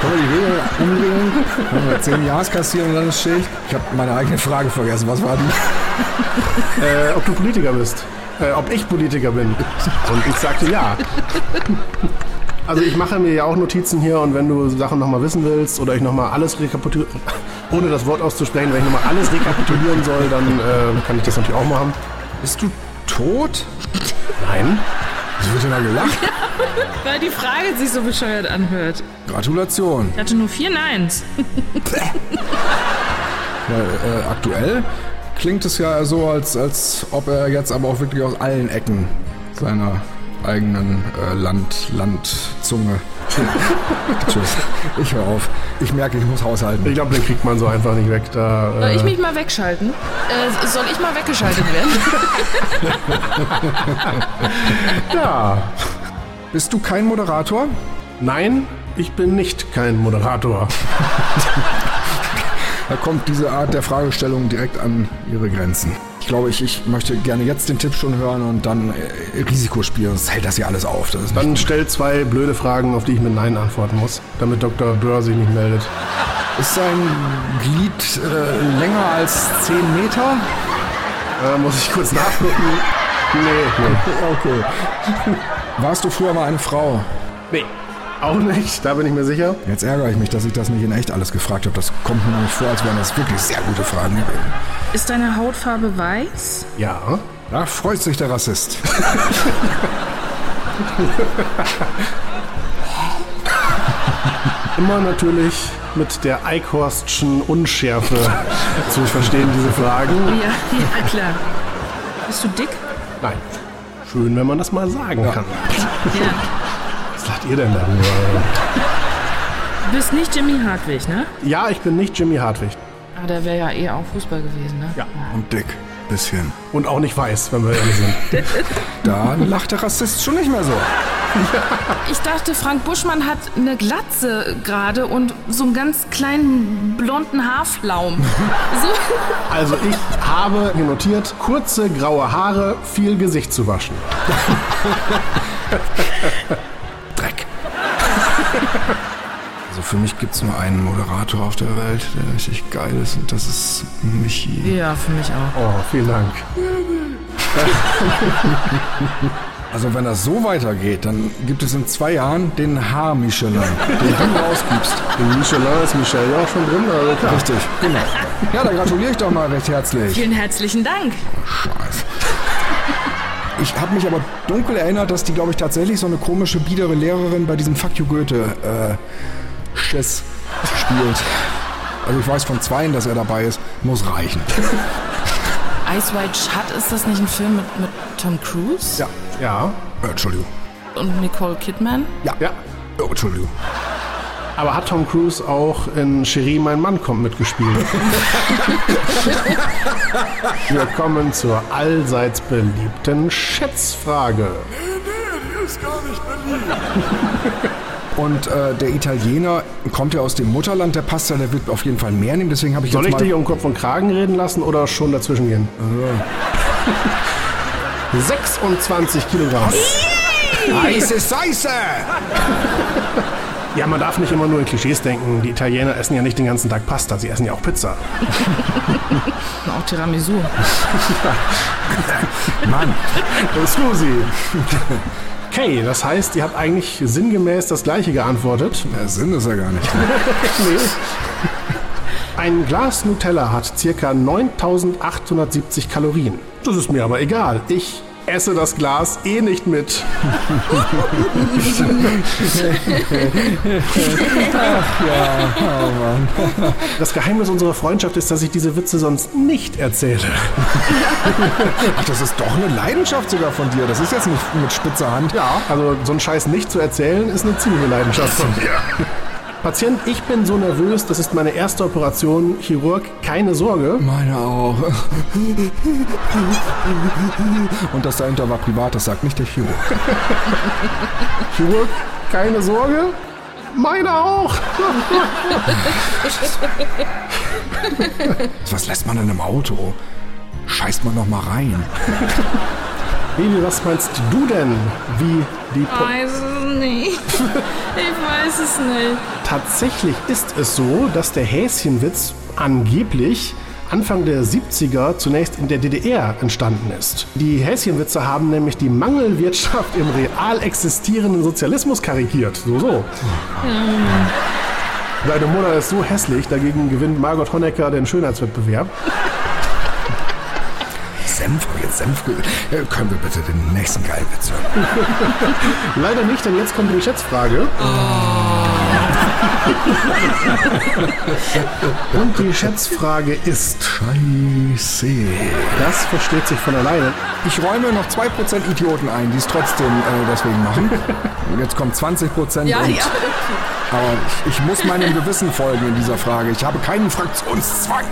Speaker 4: Können wir die Regeln umdrehen? Können wir 10 Jahres kassieren und dann ist Schicht? Ich habe meine eigene Frage vergessen. Was war die?
Speaker 2: Äh, ob du Politiker bist. Äh, ob ich Politiker bin. Und ich sagte ja. Also ich mache mir ja auch Notizen hier und wenn du Sachen nochmal wissen willst oder ich nochmal alles rekapitulieren, ohne das Wort auszusprechen, wenn ich nochmal alles rekapitulieren soll, dann äh, kann ich das natürlich auch machen.
Speaker 4: Bist du tot?
Speaker 2: Nein.
Speaker 4: Wieso wird denn da gelacht?
Speaker 3: Weil die Frage sich so bescheuert anhört.
Speaker 4: Gratulation.
Speaker 3: Ich hatte nur vier Neins.
Speaker 4: Weil, äh, aktuell klingt es ja so, als, als ob er jetzt aber auch wirklich aus allen Ecken seiner eigenen äh, Land, Landzunge. Tschüss. Ich höre auf. Ich merke, ich muss haushalten.
Speaker 2: Ich glaube, den kriegt man so einfach nicht weg. Da,
Speaker 3: Soll ich
Speaker 2: äh,
Speaker 3: mich mal wegschalten? Äh, soll ich mal weggeschaltet werden?
Speaker 2: ja.
Speaker 4: Bist du kein Moderator?
Speaker 2: Nein, ich bin nicht kein Moderator.
Speaker 4: Da kommt diese Art der Fragestellung direkt an ihre Grenzen. Ich glaube, ich, ich möchte gerne jetzt den Tipp schon hören und dann äh, Risiko spielen. Sonst hält das hier alles auf. Das ist nicht
Speaker 2: Dann stell zwei blöde Fragen, auf die ich mit Nein antworten muss, damit Dr. Böhr sich nicht meldet.
Speaker 4: Ist sein Glied äh, länger als 10 Meter?
Speaker 2: Äh, muss ich kurz nachgucken? Nee, nee.
Speaker 4: Okay. Warst du früher mal eine Frau?
Speaker 2: Nee, auch nicht, da bin ich mir sicher.
Speaker 4: Jetzt ärgere ich mich, dass ich das nicht in echt alles gefragt habe. Das kommt mir nämlich vor, als wären das wirklich sehr gute Fragen gewesen.
Speaker 3: Ist deine Hautfarbe weiß?
Speaker 2: Ja.
Speaker 4: Da freut sich der Rassist.
Speaker 2: Immer natürlich mit der Eickhorstschen Unschärfe zu verstehen, diese Fragen.
Speaker 3: Ja, ja, klar. Bist du dick?
Speaker 2: Nein. Schön, wenn man das mal sagen kann.
Speaker 3: Ja.
Speaker 2: Was sagt ihr denn darüber?
Speaker 3: Du bist nicht Jimmy Hartwig, ne?
Speaker 2: Ja, ich bin nicht Jimmy Hartwig.
Speaker 3: Ah, der wäre ja eh auch Fußball gewesen, ne?
Speaker 2: Ja.
Speaker 4: Und dick. Bisschen.
Speaker 2: Und auch nicht weiß, wenn wir ehrlich sind.
Speaker 4: Da lacht der Rassist schon nicht mehr so.
Speaker 3: Ich dachte, Frank Buschmann hat eine Glatze gerade und so einen ganz kleinen blonden Haarflaum. So.
Speaker 2: Also ich habe hier notiert, kurze graue Haare, viel Gesicht zu waschen.
Speaker 4: Also für mich gibt es nur einen Moderator auf der Welt, der richtig geil ist und das ist Michi.
Speaker 3: Ja, für mich auch.
Speaker 2: Oh, vielen Dank.
Speaker 4: Also wenn das so weitergeht, dann gibt es in zwei Jahren den Haar-Michelin, den du rausgibst.
Speaker 2: In Michelin ist Michel ja auch schon drin, also klar.
Speaker 4: Richtig, genau. Ja, da gratuliere ich doch mal recht herzlich.
Speaker 3: Vielen herzlichen Dank.
Speaker 4: Scheiße. Ich habe mich aber dunkel erinnert, dass die, glaube ich, tatsächlich so eine komische, biedere Lehrerin bei diesem Fuck you Goethe äh, Schiss spielt. Also ich weiß von zweien, dass er dabei ist. Muss reichen.
Speaker 3: Ice White Shut, ist das nicht ein Film mit, mit Tom Cruise?
Speaker 4: Ja.
Speaker 2: Ja,
Speaker 4: Äh, Entschuldigung.
Speaker 3: Und Nicole Kidman?
Speaker 4: Ja.
Speaker 2: ja.
Speaker 4: Oh, Entschuldigung.
Speaker 2: Aber hat Tom Cruise auch in Cherie, mein Mann kommt mitgespielt? Wir kommen zur allseits beliebten Schätzfrage.
Speaker 4: Und äh, der Italiener kommt ja aus dem Mutterland, der Pasta, der wird auf jeden Fall mehr nehmen. Deswegen habe ich
Speaker 2: Soll
Speaker 4: jetzt
Speaker 2: ich dich um Kopf und Kragen reden lassen oder schon dazwischen gehen? 26 Kilogramm.
Speaker 4: Heiße Seiße!
Speaker 2: Ja, man darf nicht immer nur in Klischees denken. Die Italiener essen ja nicht den ganzen Tag Pasta, sie essen ja auch Pizza.
Speaker 3: Und auch Tiramisu.
Speaker 4: Mann,
Speaker 2: Scusi. Okay, das heißt, ihr habt eigentlich sinngemäß das gleiche geantwortet.
Speaker 4: der Sinn ist ja gar nicht.
Speaker 2: Nee. Ein Glas Nutella hat circa 9870 Kalorien. Das ist mir aber egal. Ich esse das Glas eh nicht mit. Das Geheimnis unserer Freundschaft ist, dass ich diese Witze sonst nicht erzähle.
Speaker 4: Ach, das ist doch eine Leidenschaft sogar von dir. Das ist jetzt nicht mit spitzer Hand.
Speaker 2: Ja, also so einen Scheiß nicht zu erzählen, ist eine ziemliche Leidenschaft von mir. Patient, ich bin so nervös, das ist meine erste Operation. Chirurg, keine Sorge.
Speaker 4: Meine auch. Und das dahinter war privat, das sagt nicht der Chirurg.
Speaker 2: Chirurg, keine Sorge. Meine auch.
Speaker 4: Was lässt man denn im Auto? Scheißt man noch mal rein.
Speaker 2: Baby, was meinst du denn, wie die... Po
Speaker 3: Weiß es nicht. Ich weiß es nicht.
Speaker 2: Tatsächlich ist es so, dass der Häschenwitz angeblich Anfang der 70er zunächst in der DDR entstanden ist. Die Häschenwitze haben nämlich die Mangelwirtschaft im real existierenden Sozialismus karikiert. So, so. Deine Mutter ist so hässlich, dagegen gewinnt Margot Honecker den Schönheitswettbewerb.
Speaker 4: Senf, jetzt Senf. Äh, Können wir bitte den nächsten geilen Witz hören?
Speaker 2: Leider nicht, denn jetzt kommt die Schätzfrage. Und die Schätzfrage ist,
Speaker 4: Scheiße.
Speaker 2: das versteht sich von alleine.
Speaker 4: Ich räume noch 2% Idioten ein, die es trotzdem äh, deswegen machen. Und jetzt kommt 20%
Speaker 3: Ja,
Speaker 4: und,
Speaker 3: ja.
Speaker 4: Aber ich, ich muss meinem Gewissen folgen in dieser Frage. Ich habe keinen Fraktionszwang.